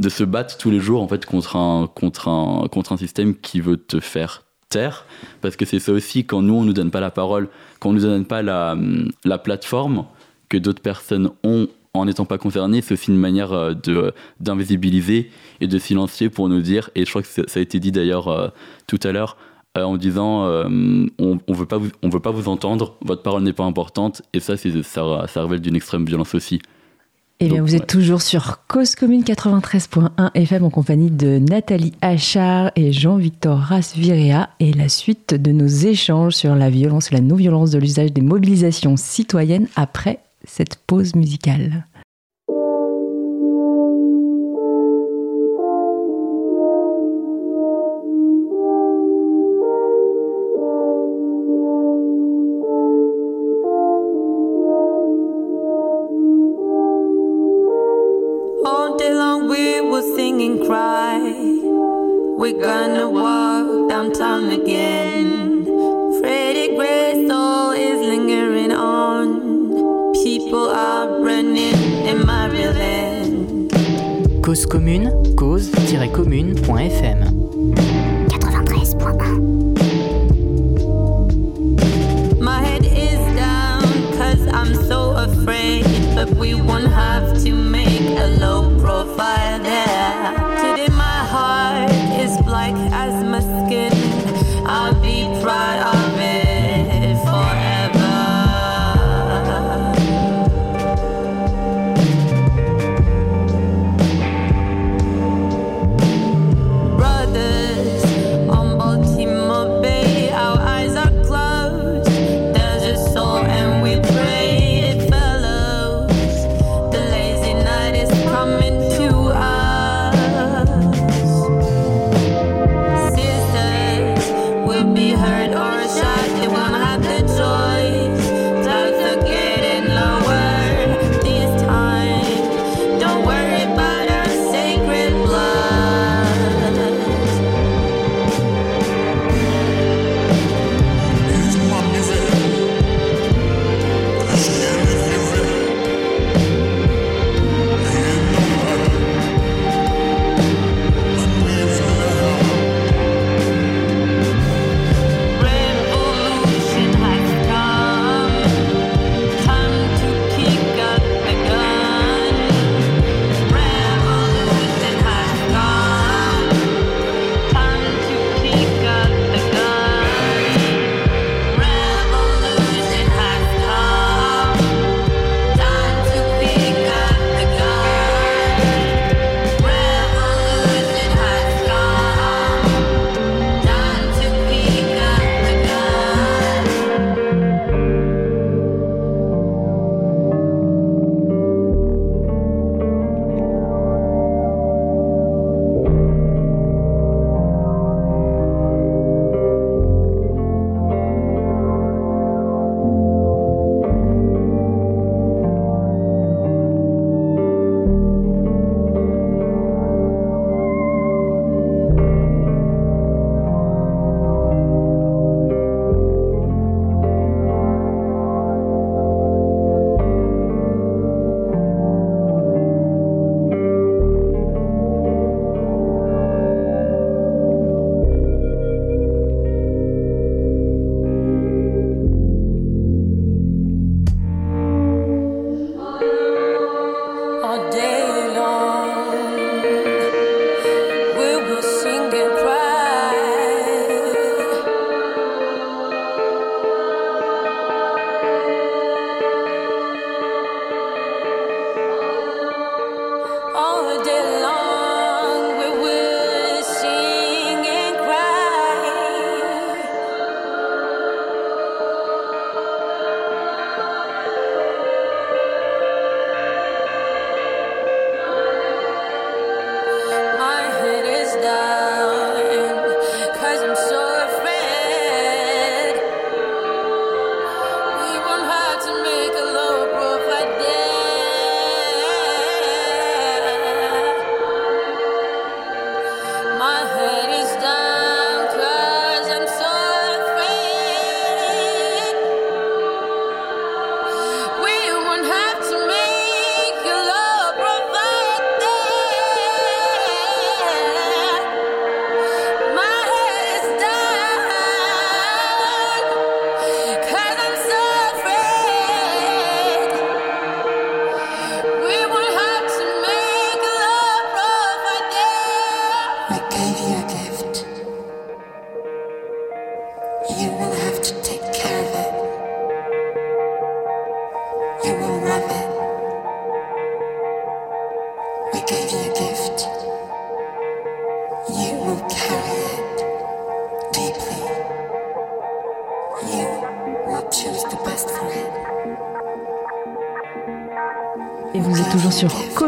de se battre tous les jours, en fait, contre un, contre un, contre un système qui veut te faire taire. Parce que c'est ça aussi, quand nous, on nous donne pas la parole, quand on nous donne pas la, la plateforme que d'autres personnes ont en n'étant pas concerné, c'est aussi une manière euh, de d'invisibiliser et de silencier pour nous dire, et je crois que ça a été dit d'ailleurs euh, tout à l'heure, euh, en disant on, on veut pas vous, on veut pas vous entendre, votre parole n'est pas importante, et ça, ça, ça révèle d'une extrême violence aussi. Eh bien, vous êtes toujours sur Cause Commune 93.1 FM en compagnie de Nathalie Achard et Jean-Victor Rasvirea et la suite de nos échanges sur la violence la non-violence de l'usage des mobilisations citoyennes après cette pause musicale. Commune, cause-commune.fm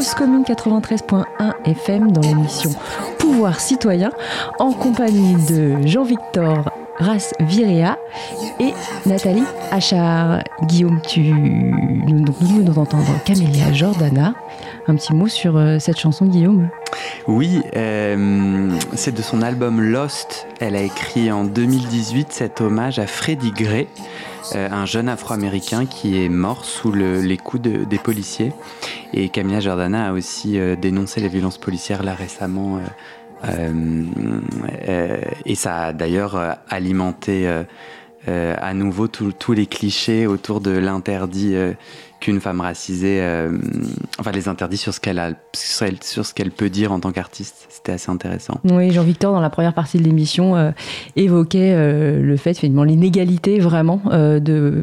commune 93.1 FM dans l'émission Pouvoir citoyen en compagnie de Jean-Victor Ras Virea et Nathalie Achard. Guillaume, tu nous, nous d'entendre Camélia Jordana. Un petit mot sur euh, cette chanson, Guillaume? Oui, euh, c'est de son album Lost. Elle a écrit en 2018 cet hommage à Freddie Gray, euh, un jeune afro-américain qui est mort sous les coups des policiers. Et Camilla Jordana a aussi euh, dénoncé les violences policières là récemment. Euh, euh, et ça a d'ailleurs alimenté à nouveau tous les clichés autour de l'interdit qu'une femme racisée, euh, enfin les interdits sur ce qu'elle a, sur ce qu'elle peut dire en tant qu'artiste. C'était assez intéressant. Oui, Jean-Victor dans la première partie de l'émission euh, évoquait euh, le fait finalement l'inégalité vraiment de,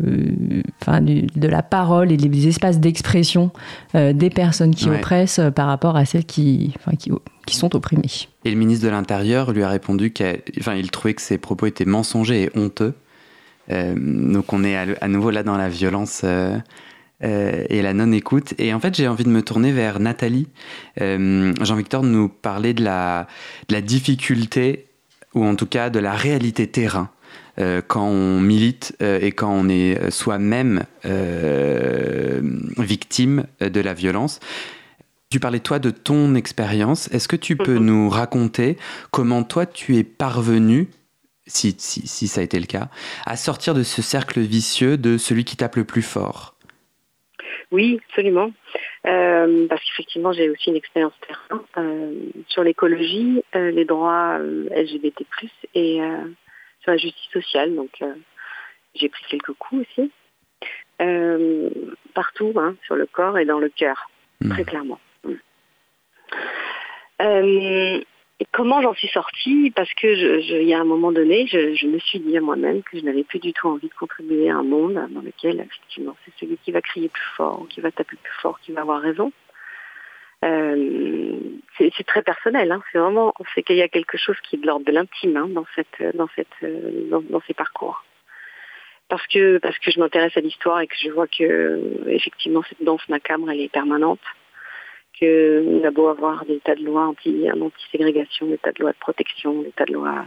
enfin de la parole et des espaces d'expression des personnes qui oppressent par rapport à celles qui, enfin, qui, qui sont opprimées. Et le ministre de l'Intérieur lui a répondu qu'il trouvait que ses propos étaient mensongers et honteux. Donc on est à, nouveau là dans la violence euh, et la non-écoute. Et en fait, j'ai envie de me tourner vers Nathalie. Euh, Jean-Victor nous parlait de la, de la difficulté, ou en tout cas de la réalité terrain. Euh, quand on milite et quand on est soi-même victime de la violence. Tu parlais toi de ton expérience. Est-ce que tu peux mhm. nous raconter comment toi tu es parvenu, si, si, si, ça a été le cas, à sortir de ce cercle vicieux de celui qui tape le plus fort oui, absolument. Euh, parce qu'effectivement, j'ai aussi une expérience terrain euh, sur l'écologie, euh, les droits LGBT+, et sur la justice sociale. Donc, j'ai pris quelques coups aussi. partout, hein, sur le corps et dans le cœur, mmh. très clairement. Et comment j'en suis sortie Parce que il y a un moment donné, je, me suis dit à moi-même que je n'avais plus du tout envie de contribuer à un monde dans lequel, effectivement, c'est celui qui va crier plus fort, qui va taper plus fort, qui va avoir raison. Euh, c'est très personnel. Hein. C'est vraiment, c'est qu'il y a quelque chose qui est de l'ordre de l'intime hein, dans ces parcours. Parce que parce que je m'intéresse à l'histoire et que je vois que effectivement cette danse macabre elle est permanente qu'on a beau avoir des tas de lois anti, anti-ségrégation, des tas de lois de protection, des tas de lois,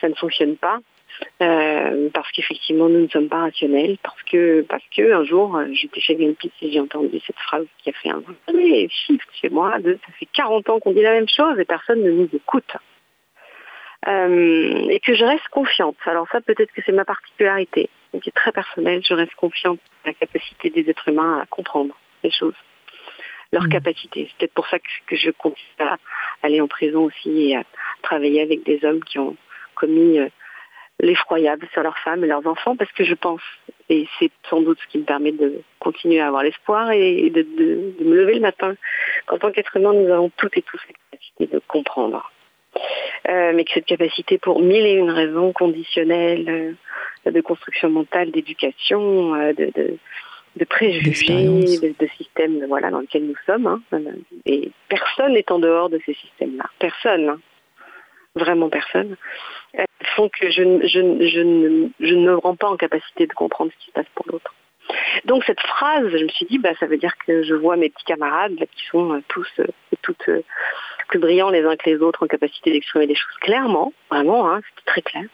ça ne fonctionne pas. Euh, parce qu'effectivement nous ne sommes pas rationnels, parce que parce que un jour j'étais chez Greenpeace et j'ai entendu cette phrase qui a fait un vrai shift chez moi ça fait 40 ans qu'on dit la même chose et personne ne nous écoute. Euh, et que je reste confiante. Alors ça peut-être que c'est ma particularité, qui est très personnelle, je reste confiante dans la capacité des êtres humains à comprendre les choses leur mm. capacité. C'est peut-être pour ça que, je continue à aller en prison aussi et à travailler avec des hommes qui ont commis euh, l'effroyable sur leurs femmes et leurs enfants, parce que je pense, et c'est sans doute ce qui me permet de continuer à avoir l'espoir et de, me lever le matin, qu'en tant qu'être humain, nous avons toutes et tous la capacité de comprendre. Euh, mais que cette capacité pour mille et une raisons conditionnelles, euh, de construction mentale, d'éducation, de, de préjugés, de, systèmes voilà, dans lesquels nous sommes. Hein. Et personne n'est en dehors de ces systèmes-là. Personne. Hein. Vraiment personne. font que je, je, je, je, ne me rends pas en capacité de comprendre ce qui se passe pour l'autre. Donc cette phrase, je me suis dit, bah, ça veut dire que je vois mes petits camarades qui sont euh, tous et euh, toutes euh, plus brillants les uns que les autres en capacité d'exprimer des choses clairement, vraiment, hein, c'est très clair.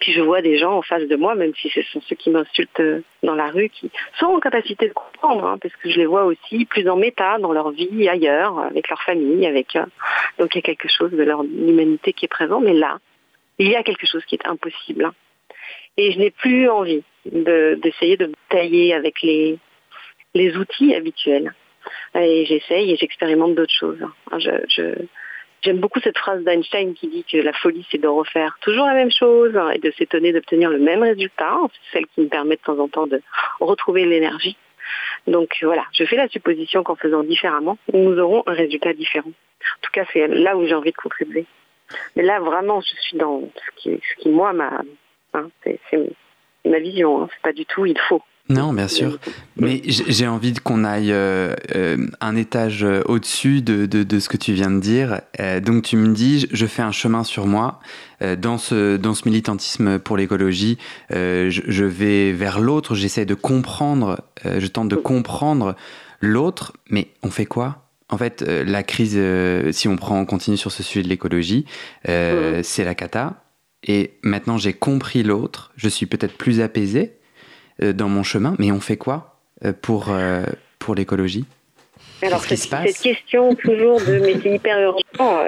Puis je vois des gens en face de moi, même si ce sont ceux qui m'insultent dans la rue, qui sont en capacité de comprendre, hein, parce que je les vois aussi plus en méta dans leur vie ailleurs, avec leur famille, avec donc il y a quelque chose de leur humanité qui est présent, mais là, il y a quelque chose qui est impossible. Hein. Et je n'ai plus envie d'essayer de, tailler avec les, les outils habituels. Et j'essaye et j'expérimente d'autres choses. Je, J'aime beaucoup cette phrase d'Einstein qui dit que la folie, c'est de refaire toujours la même chose et de s'étonner d'obtenir le même résultat. C'est celle qui me permet de temps en temps de retrouver l'énergie. Donc voilà, je fais la supposition qu'en faisant différemment, nous aurons un résultat différent. En tout cas, c'est là où j'ai envie de contribuer. Mais là, vraiment, je suis dans ce qui, ce qui moi, m'a Hein, c'est ma vision, hein. c'est pas du tout il faut. Non, bien sûr. Mais j'ai envie qu'on aille euh, euh, un étage euh, au-dessus de, de, ce que tu viens de dire. donc tu me dis, je fais un chemin sur moi. dans, ce, dans ce militantisme pour l'écologie, je, je, vais vers l'autre, j'essaie de comprendre, je tente de comprendre l'autre, mais on fait quoi? En fait, la crise, si on prend, on continue sur ce sujet de l'écologie, mmh. c'est la cata et maintenant j'ai compris l'autre, je suis peut-être plus apaisé euh, dans mon chemin, mais on fait quoi euh, pour, euh, pour l'écologie? Alors cette, cette, question toujours de mais c'est hyper urgent,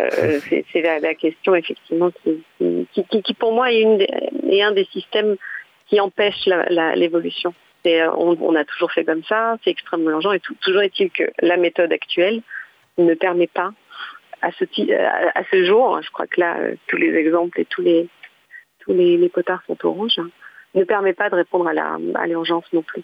c'est la, question effectivement qui, qui, qui, pour moi est, une, est, un des systèmes qui empêche l'évolution. On, on, a toujours fait comme ça, c'est extrêmement urgent et toujours est-il que la méthode actuelle ne permet pas à ce, à ce jour, je crois que là tous les exemples et tous les tous les, potards sont oranges, hein, ne permet pas de répondre à l'urgence non plus.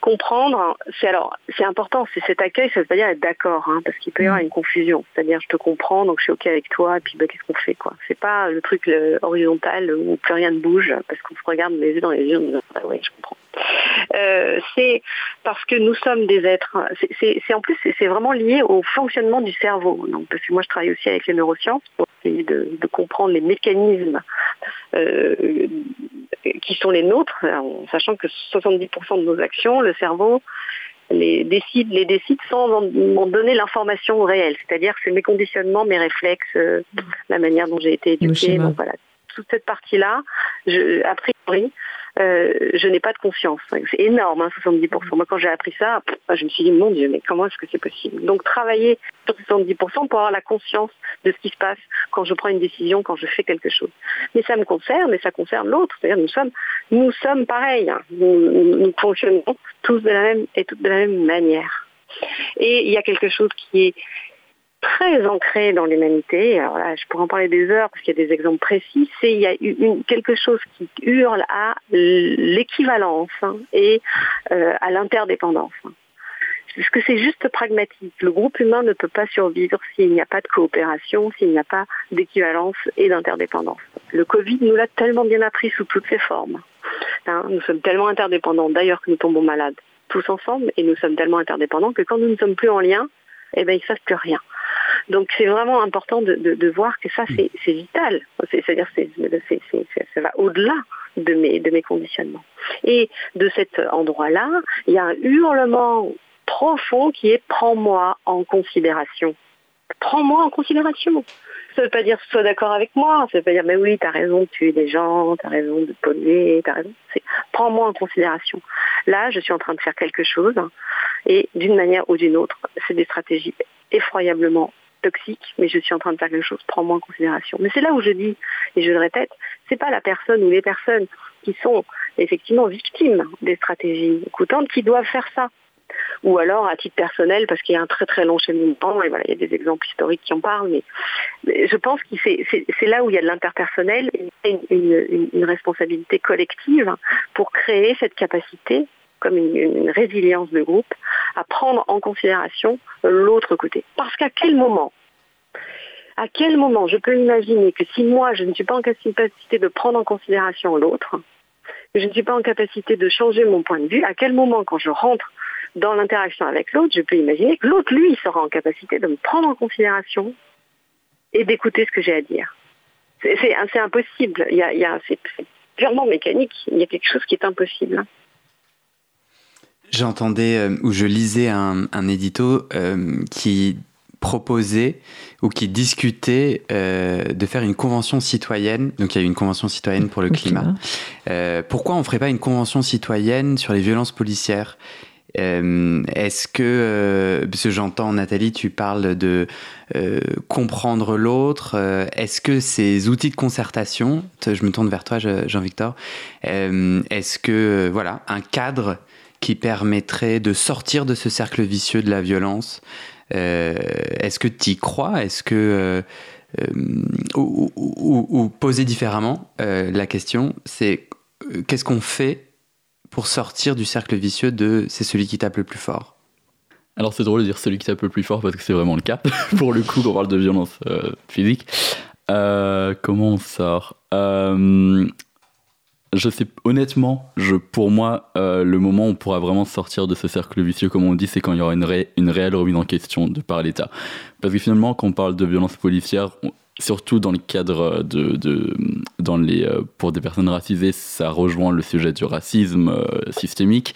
Comprendre, c'est alors c'est important, c'est cet accueil, ça veut pas dire être d'accord, hein, parce qu'il peut y avoir mm. une confusion. C'est-à-dire je te comprends, donc je suis ok avec toi, et puis bah, qu'est-ce qu'on fait quoi C'est pas le truc horizontal où plus rien ne bouge, parce qu'on se regarde les yeux dans les yeux, on dit ah ouais je comprends. Euh, c'est parce que nous sommes des êtres. C'est en plus c'est vraiment lié au fonctionnement du cerveau. Donc parce que moi je travaille aussi avec les neurosciences pour essayer de, comprendre les mécanismes euh, qui sont les nôtres, en sachant que 70% de nos actions, le cerveau les décide, les décide sans en, donner l'information réelle, c'est-à-dire c'est mes conditionnements, mes réflexes, euh, la manière dont j'ai été éduquée. Donc voilà, toute cette partie-là, a priori, euh, je n'ai pas de conscience. C'est énorme, 70%. Hein, Moi, quand j'ai appris ça, je me suis dit, mon Dieu, mais comment est-ce que c'est possible? Donc, travailler sur 70% pour avoir la conscience de ce qui se passe quand je prends une décision, quand je fais quelque chose. Mais ça me concerne et ça concerne l'autre. C'est-à-dire, nous sommes, nous sommes pareils. Hein. Nous, fonctionnons tous de la même et de la même manière. Et il y a quelque chose qui est très ancré dans l'humanité. Alors là, je pourrais en parler des heures parce qu'il y a des exemples précis. C'est il y a quelque chose qui hurle à l'équivalence hein, et euh, à l'interdépendance. Parce que c'est juste pragmatique. Le groupe humain ne peut pas survivre s'il n'y a pas de coopération, s'il n'y a pas d'équivalence et d'interdépendance. Le Covid nous l'a tellement bien appris sous toutes ses formes. Hein, nous sommes tellement interdépendants d'ailleurs que nous tombons malades tous ensemble et nous sommes tellement interdépendants que quand nous ne sommes plus en lien, eh ben, il ne passe plus rien. Donc c'est vraiment important de, voir que ça, c'est vital. C'est-à-dire ça va au-delà de mes conditionnements. Et de cet endroit-là, il y a un hurlement profond qui est prends-moi en considération. Prends-moi en considération. Ça ne veut pas dire sois d'accord avec moi, ça veut pas dire mais oui, tu as raison de tuer des gens, tu as raison de polluer, tu as raison. Prends-moi en considération. Là, je suis en train de faire quelque chose et d'une manière ou d'une autre, c'est des stratégies effroyablement toxiques, mais je suis en train de faire quelque chose, prends-moi en considération. Mais c'est là où je dis, et je le répète, c'est pas la personne ou les personnes qui sont effectivement victimes des stratégies écoutantes qui doivent faire ça. Ou alors à titre personnel, parce qu'il y a un très très long cheminement, et voilà, il y a des exemples historiques qui en parlent, mais, je pense que c'est là où il y a de l'interpersonnel une, une responsabilité collective pour créer cette capacité comme une, résilience de groupe, à prendre en considération l'autre côté. Parce qu'à quel moment à quel moment je peux imaginer que si moi je ne suis pas en capacité de prendre en considération l'autre, je ne suis pas en capacité de changer mon point de vue, à quel moment, quand je rentre dans l'interaction avec l'autre, je peux imaginer que l'autre, lui, sera en capacité de me prendre en considération et d'écouter ce que j'ai à dire. C'est impossible. Il y a, il y a, c'est purement mécanique. Il y a quelque chose qui est impossible. J'entendais euh, ou je lisais un, un édito euh, qui proposait ou qui discutait euh, de faire une convention citoyenne. Donc il y a eu une convention citoyenne pour le, climat. Euh, pourquoi on ne ferait pas une convention citoyenne sur les violences policières? Est-ce que, parce que j'entends Nathalie, tu parles de comprendre l'autre. Est-ce que ces outils de concertation, je me tourne vers toi, Jean-Victor, est-ce que voilà un cadre qui permettrait de sortir de ce cercle vicieux de la violence est-ce que tu y crois? Est-ce que ou, poser différemment la question, c'est qu'est-ce qu'on fait pour sortir du cercle vicieux de c'est celui qui tape le plus fort alors c'est drôle de dire celui qui tape le plus fort parce que c'est vraiment le cas, [LAUGHS] pour le coup, on parle de violence physique. comment on sort? Je sais honnêtement, je, pour moi, euh, le moment où on pourra vraiment sortir de ce cercle vicieux, comme on dit, c'est quand il y aura une, une réelle remise en question de par l'État. Parce que finalement, quand on parle de violence policière, surtout dans le cadre de, dans les, euh, pour des personnes racisées, ça rejoint le sujet du racisme euh, systémique.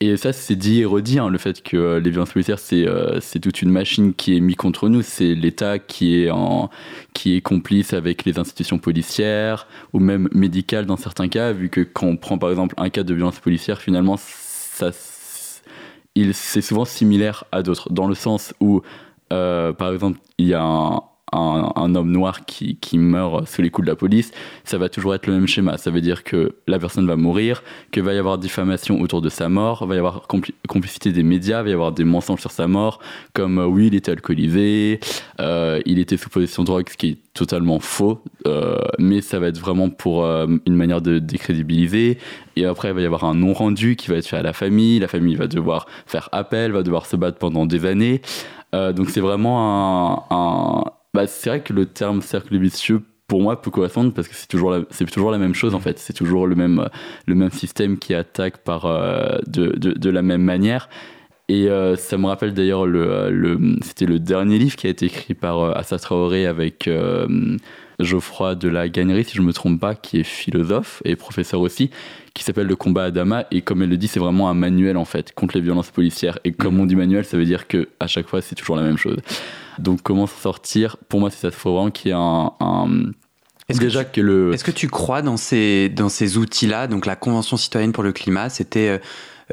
Et ça, c'est dit et redit, hein, le fait que euh, les violences policières, c'est euh, toute une machine qui est mise contre nous. C'est l'État qui, est en, qui est complice avec les institutions policières ou même médicales dans certains cas, vu que quand on prend par exemple un cas de violence policière, finalement, ça, c'est souvent similaire à d'autres, dans le sens où, par exemple, il y a un, un, homme noir qui, qui, meurt sous les coups de la police, ça va toujours être le même schéma. Ça veut dire que la personne va mourir, qu'il va y avoir diffamation autour de sa mort, va y avoir complicité des médias, va y avoir des mensonges sur sa mort, comme euh, oui, il était alcoolisé, euh, il était sous possession de drogue, ce qui est totalement faux, euh, mais ça va être vraiment pour une manière de décrédibiliser. Et après, il va y avoir un non-rendu qui va être fait à la famille, la famille va devoir faire appel, va devoir se battre pendant des années. donc c'est vraiment un bah, c'est vrai que le terme cercle vicieux, pour moi, peut correspondre parce que c'est toujours, la, c'est toujours la même chose en fait. C'est toujours le même, le même système qui attaque par, euh, de, de, de, la même manière. Et euh, ça me rappelle d'ailleurs, le, le, c'était le dernier livre qui a été écrit par euh, Assa Traoré avec Geoffroy de la Gagnerie, si je ne me trompe pas, qui est philosophe et professeur aussi, qui s'appelle Le combat à Dama. Et comme elle le dit, c'est vraiment un manuel en fait contre les violences policières. Et comme on dit manuel, ça veut dire que à chaque fois, c'est toujours la même chose. Donc comment s'en sortir? Pour moi, c'est ça. Vraiment qu'il y ait un, Est-ce Déjà que, le... Est-ce que tu crois dans ces, dans ces outils-là? Donc la Convention citoyenne pour le climat, c'était, euh,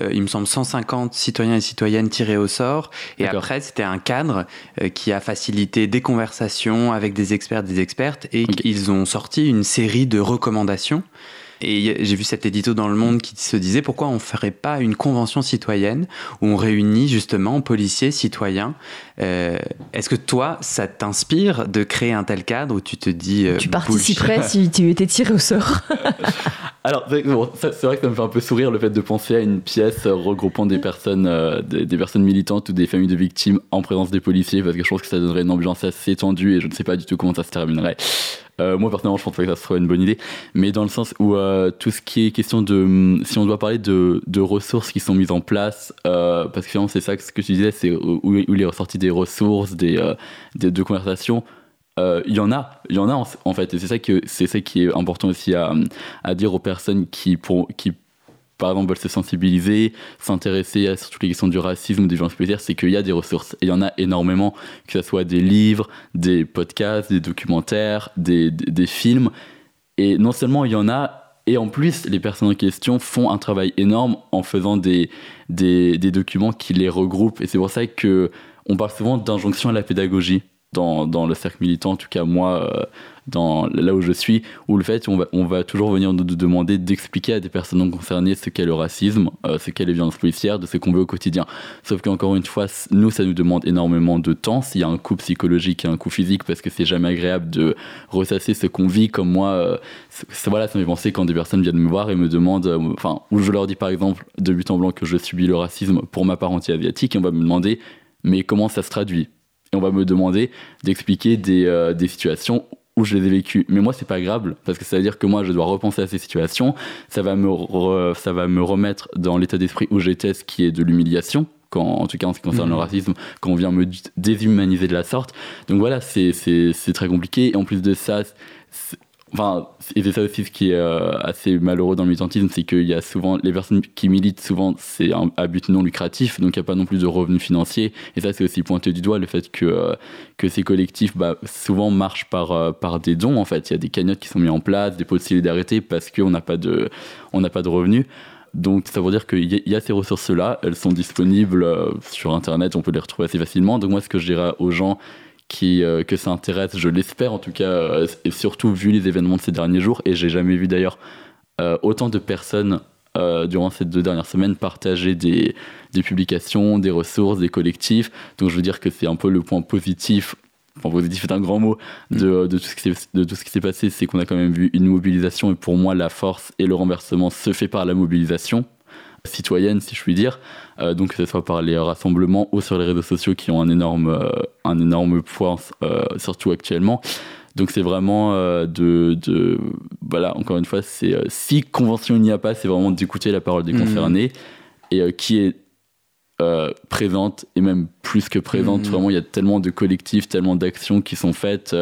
euh, il me semble, 150 citoyens et citoyennes tirés au sort. Et après, c'était un cadre euh, qui a facilité des conversations avec des experts, des expertes. Et ils ont sorti une série de recommandations. Et j'ai vu cet édito dans Le Monde qui se disait pourquoi on ne ferait pas une convention citoyenne où on réunit justement policiers, citoyens? Euh, est-ce que toi, ça t'inspire de créer un tel cadre où tu te dis... Euh, tu participerais si tu étais tiré au sort [LAUGHS] Alors, c'est vrai que ça me fait un peu sourire le fait de penser à une pièce regroupant des personnes, euh, des, personnes militantes ou des familles de victimes en présence des policiers, parce que je pense que ça donnerait une ambiance assez tendue et je ne sais pas du tout comment ça se terminerait. Euh, moi, personnellement, je pense que ça serait une bonne idée, mais dans le sens où euh, tout ce qui est question de. Hum, si on doit parler de, de ressources qui sont mises en place, euh, parce que finalement, c'est ça que tu disais, c'est où, où, il est ressorti des ressources, des, des de conversations. Il y en a, il y en a en, fait, et c'est ça, ça qui est important aussi à, à dire aux personnes qui, qui par exemple, veulent se sensibiliser, s'intéresser à toutes les questions du racisme des violences policières, c'est qu'il y a des ressources. Et il y en a énormément, que ce soit des livres, des podcasts, des documentaires, des, des, films. Et non seulement il y en a, et en plus, les personnes en question font un travail énorme en faisant des, des, des documents qui les regroupent. Et c'est pour ça que on parle souvent d'injonction à la pédagogie dans, le cercle militant, en tout cas moi, euh, là où je suis, où le fait on va, toujours venir nous demander d'expliquer à des personnes non concernées ce qu'est le racisme, euh, ce qu'est les violences policières, de ce qu'on veut au quotidien. Sauf qu'encore une fois, nous, ça nous demande énormément de temps. S'il y a un coup psychologique et un coup physique, parce que c'est jamais agréable de ressasser ce qu'on vit, comme moi, euh, voilà, ça me fait penser quand des personnes viennent me voir et me demandent, enfin, où je leur dis par exemple de but en blanc que je subis le racisme pour ma parenté asiatique, et on va me demander, mais comment ça se traduit? Et on va me demander d'expliquer des, des situations où je les ai vécues. Mais moi, c'est pas grave, parce que ça veut dire que moi, je dois repenser à ces situations. Ça va me, ça va me remettre dans l'état d'esprit où j'étais, ce qui est de l'humiliation. Quand, en tout cas en ce qui concerne le mmh. racisme, quand on vient me déshumaniser de la sorte. Donc voilà, c'est très compliqué. Et en plus de ça, Enfin, et c'est ça aussi ce qui est euh, assez malheureux dans le militantisme, c'est qu'il y a souvent, les personnes qui militent, souvent, c'est à but non lucratif, donc il n'y a pas non plus de revenus financiers. Et ça, c'est aussi pointé du doigt, le fait que, euh, que ces collectifs, bah, souvent marchent par, euh, par des dons, en fait. Il y a des cagnottes qui sont mises en place, des pots de solidarité, parce qu'on n'a pas, on pas de revenus. Donc ça veut dire qu'il y a ces ressources-là, elles sont disponibles sur Internet, on peut les retrouver assez facilement. Donc moi, ce que je dirais aux gens qui, euh, que ça intéresse, je l'espère en tout cas, euh, et surtout vu les événements de ces derniers jours, et j'ai jamais vu d'ailleurs euh, autant de personnes durant ces deux dernières semaines partager des, des, publications, des ressources, des collectifs. Donc je veux dire que c'est un peu le point positif, enfin positif est un grand mot, de, mm. de tout ce qui s'est passé, c'est qu'on a quand même vu une mobilisation, et pour moi la force et le renversement se fait par la mobilisation citoyenne, si je puis dire. Euh, donc que ce soit par les rassemblements ou sur les réseaux sociaux qui ont un énorme, euh, un énorme poids, euh, surtout actuellement. Donc c'est vraiment de, de, Voilà, encore une fois, c'est si convention il n'y a pas, c'est vraiment d'écouter la parole des mmh. concernés et qui est présente et même plus que présente. Mmh. Vraiment, il y a tellement de collectifs, tellement d'actions qui sont faites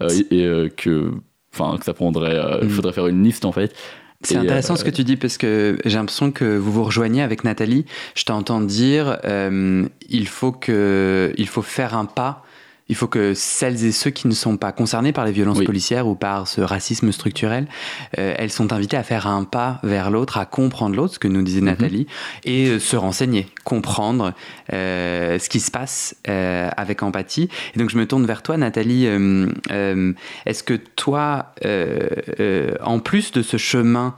et, que, enfin, que ça prendrait. Il mmh. faudrait faire une liste en fait. C'est intéressant ce que euh, tu dis parce que j'ai l'impression que vous vous rejoignez avec Nathalie. Je t'entends dire euh, il faut que il faut faire un pas il faut que celles et ceux qui ne sont pas concernés par les violences policières ou par ce racisme structurel, euh, elles sont invitées à faire un pas vers l'autre, à comprendre l'autre, ce que nous disait mhm. Nathalie, et euh, se renseigner, comprendre euh, ce qui se passe avec empathie. Et donc je me tourne vers toi, Nathalie. Est-ce que toi, en plus de ce chemin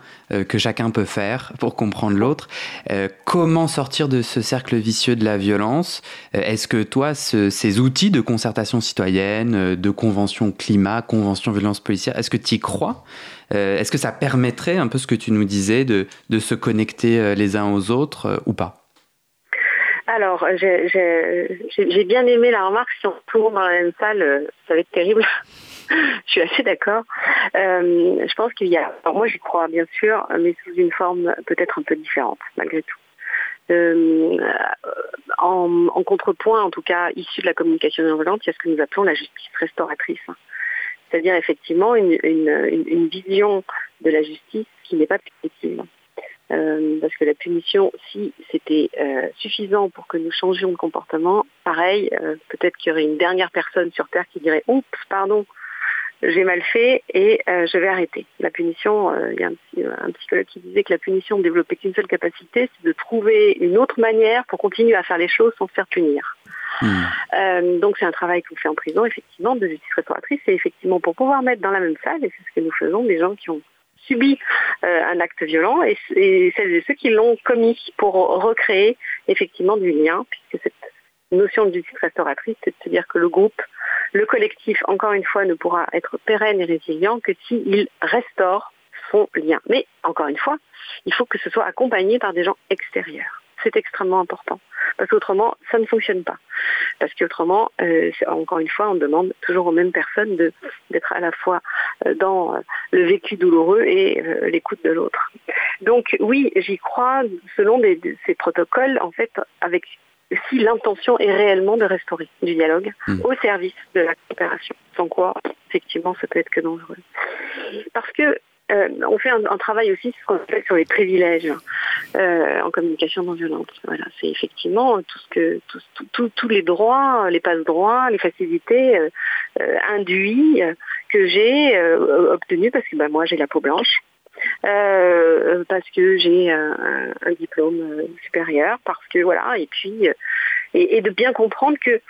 que chacun peut faire pour comprendre l'autre, comment sortir de ce cercle vicieux de la violence? Est-ce que toi, ces outils de concertation citoyenne, euh, de convention climat, convention violence policière. Est-ce que tu y crois? Euh, Est-ce que ça permettrait un peu ce que tu nous disais de, se connecter euh, les uns aux autres ou pas? Alors, j'ai bien aimé la remarque, si on tourne dans la même salle, ça va être terrible. [LAUGHS] je suis assez d'accord. je pense qu'il y a, alors moi j'y crois bien sûr, mais sous une forme peut-être un peu différente malgré tout. Euh, en, contrepoint, en tout cas issu de la communication non violente, il y a ce que nous appelons la justice restauratrice. C'est-à-dire effectivement une, vision de la justice qui n'est pas punitive. Euh, parce que la punition, si c'était euh, suffisant pour que nous changions de comportement, pareil, peut-être qu'il y aurait une dernière personne sur Terre qui dirait Oups, pardon, j'ai mal fait et euh, je vais arrêter. La punition, euh, il y a un, psychologue qui disait que la punition ne développait qu'une seule capacité, c'est de trouver une autre manière pour continuer à faire les choses sans se faire punir. Hmm. Euh, donc c'est un travail qu'on fait en prison, effectivement, de justice restauratrice, et effectivement pour pouvoir mettre dans la même salle, et c'est ce que nous faisons, des gens qui ont subi un acte violent et, et celles et ceux qui l'ont commis pour recréer effectivement du lien, puisque cette notion de justice restauratrice, c'est de se dire que le groupe le collectif, encore une fois, ne pourra être pérenne et résilient que s'il restaure son lien. Mais, encore une fois, il faut que ce soit accompagné par des gens extérieurs. C'est extrêmement important. Parce qu'autrement, ça ne fonctionne pas. Parce qu'autrement, euh, encore une fois, on demande toujours aux mêmes personnes d'être à la fois euh, dans euh, le vécu douloureux et l'écoute de l'autre. Donc oui, j'y crois selon ces protocoles, en fait, avec si l'intention est réellement de restaurer du dialogue hmm. au service de la coopération. Sans quoi, effectivement, ça peut être que dangereux. Parce que euh, on fait un, travail aussi sur les privilèges euh, en communication non violente. Voilà, c'est effectivement tout ce que tous les droits, les passe-droits, les facilités euh, induits que j'ai obtenus parce que bah, moi j'ai la peau blanche. Euh, parce que j'ai un, diplôme euh, supérieur, parce que voilà, et puis euh, et, de bien comprendre que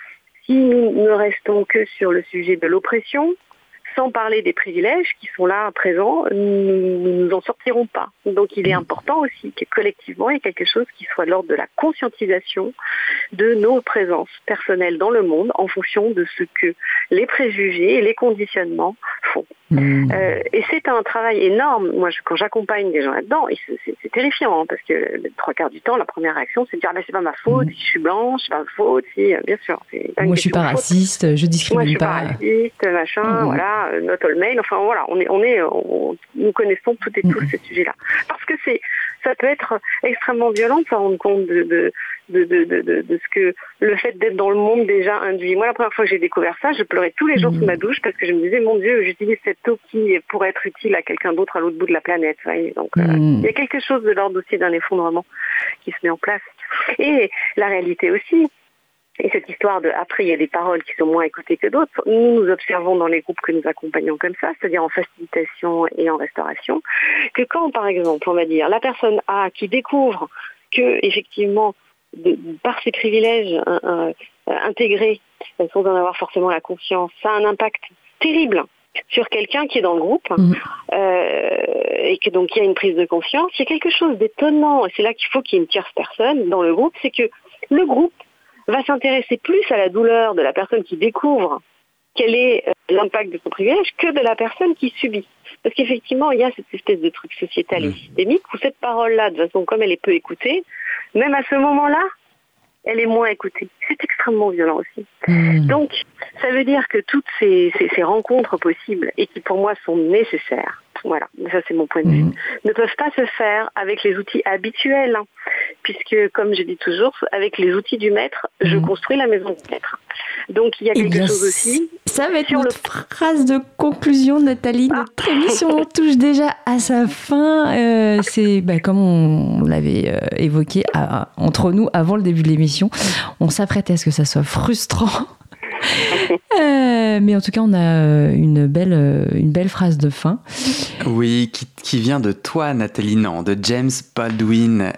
si nous ne restons que sur le sujet de l'oppression, sans parler des privilèges qui sont là présents, nous ne nous en sortirons pas. Donc il est important aussi que collectivement, il y ait quelque chose qui soit l'ordre de la conscientisation de nos présences personnelles dans le monde en fonction de ce que les préjugés et les conditionnements font. Hmm. Euh, et c'est un travail énorme. Moi, quand j'accompagne des gens là-dedans, c'est terrifiant hein, parce que le trois quarts du temps, la première réaction, c'est de dire c'est pas ma faute, hmm. si je suis blanche, c'est pas ma faute, si, euh, bien sûr. Moi, je suis pas raciste, je discrimine Moi, je suis pas. raciste, machin, hmm. voilà, euh, not all mail. Enfin, voilà, on est, on est, nous connaissons toutes et tous ces sujets-là. Parce que c'est, ça peut être extrêmement violent de se rendre compte de de, de, de, de, ce que le fait d'être dans le monde déjà induit. Moi, la première fois que j'ai découvert ça, je pleurais tous les jours sous ma douche parce que je me disais, mon Dieu, j'utilise cette eau qui pourrait être utile à quelqu'un d'autre à l'autre bout de la planète. Donc, euh, mm. il y a quelque chose de l'ordre aussi d'un effondrement qui se met en place. Et la réalité aussi, et cette histoire de après, il y a des paroles qui sont moins écoutées que d'autres. Nous, nous observons dans les groupes que nous accompagnons comme ça, c'est-à-dire en facilitation et en restauration, que quand, par exemple, on va dire, la personne A qui découvre que, effectivement, par ses privilèges euh, euh, intégrés, sans en avoir forcément la conscience, ça a un impact terrible sur quelqu'un qui est dans le groupe mm. euh, et que donc il y a une prise de confiance. Il y a quelque chose d'étonnant, et c'est là qu'il faut qu'il y ait une tierce personne dans le groupe, c'est que le groupe va s'intéresser plus à la douleur de la personne qui découvre quel est l'impact de son privilège que de la personne qui subit. Parce qu'effectivement, il y a cette espèce de truc sociétal et mm. systémique où cette parole-là, de façon comme elle est peu écoutée, même à ce moment-là, elle est moins écoutée. C'est extrêmement violent aussi. Hmm. Donc, ça veut dire que toutes ces, rencontres possibles et qui pour moi sont nécessaires, voilà, ça c'est mon point de vue, hmm. ne peuvent pas se faire avec les outils habituels, hein. puisque comme je dis toujours, avec les outils du maître, je hmm. construis la maison du maître. Donc il y a eh quelque chose aussi. Ça va être notre phrase de conclusion, Nathalie. Ah. Notre émission [LAUGHS] touche déjà à sa fin. Euh, c'est bah, comme on, l'avait euh, évoqué entre nous avant le début de l'émission. On s'apprêtait à ce que ça soit frustrant. [LAUGHS] Euh, mais en tout cas, on a une belle, une belle phrase de fin. Oui, qui, vient de toi, Nathalie, non, de James Baldwin.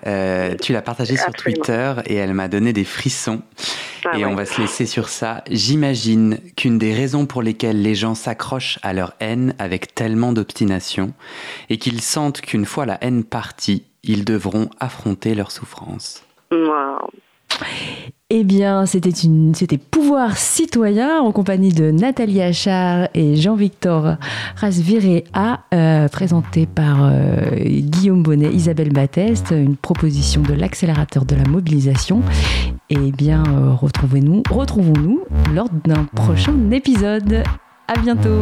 tu l'as partagée sur Twitter et elle m'a donné des frissons. Ah et on va se laisser sur ça. J'imagine qu'une des raisons pour lesquelles les gens s'accrochent à leur haine avec tellement d'obstination est qu'ils sentent qu'une fois la haine partie, ils devront affronter leur souffrance. Eh bien, c'était Pouvoir citoyen en compagnie de Nathalie Achard et Jean-Victor Rasviréa, euh, présenté par euh, Guillaume Bonnet, Isabelle Batteste, une proposition de l'accélérateur de la mobilisation. Eh bien, euh, retrouvez-nous, retrouvons-nous lors d'un prochain épisode. À bientôt.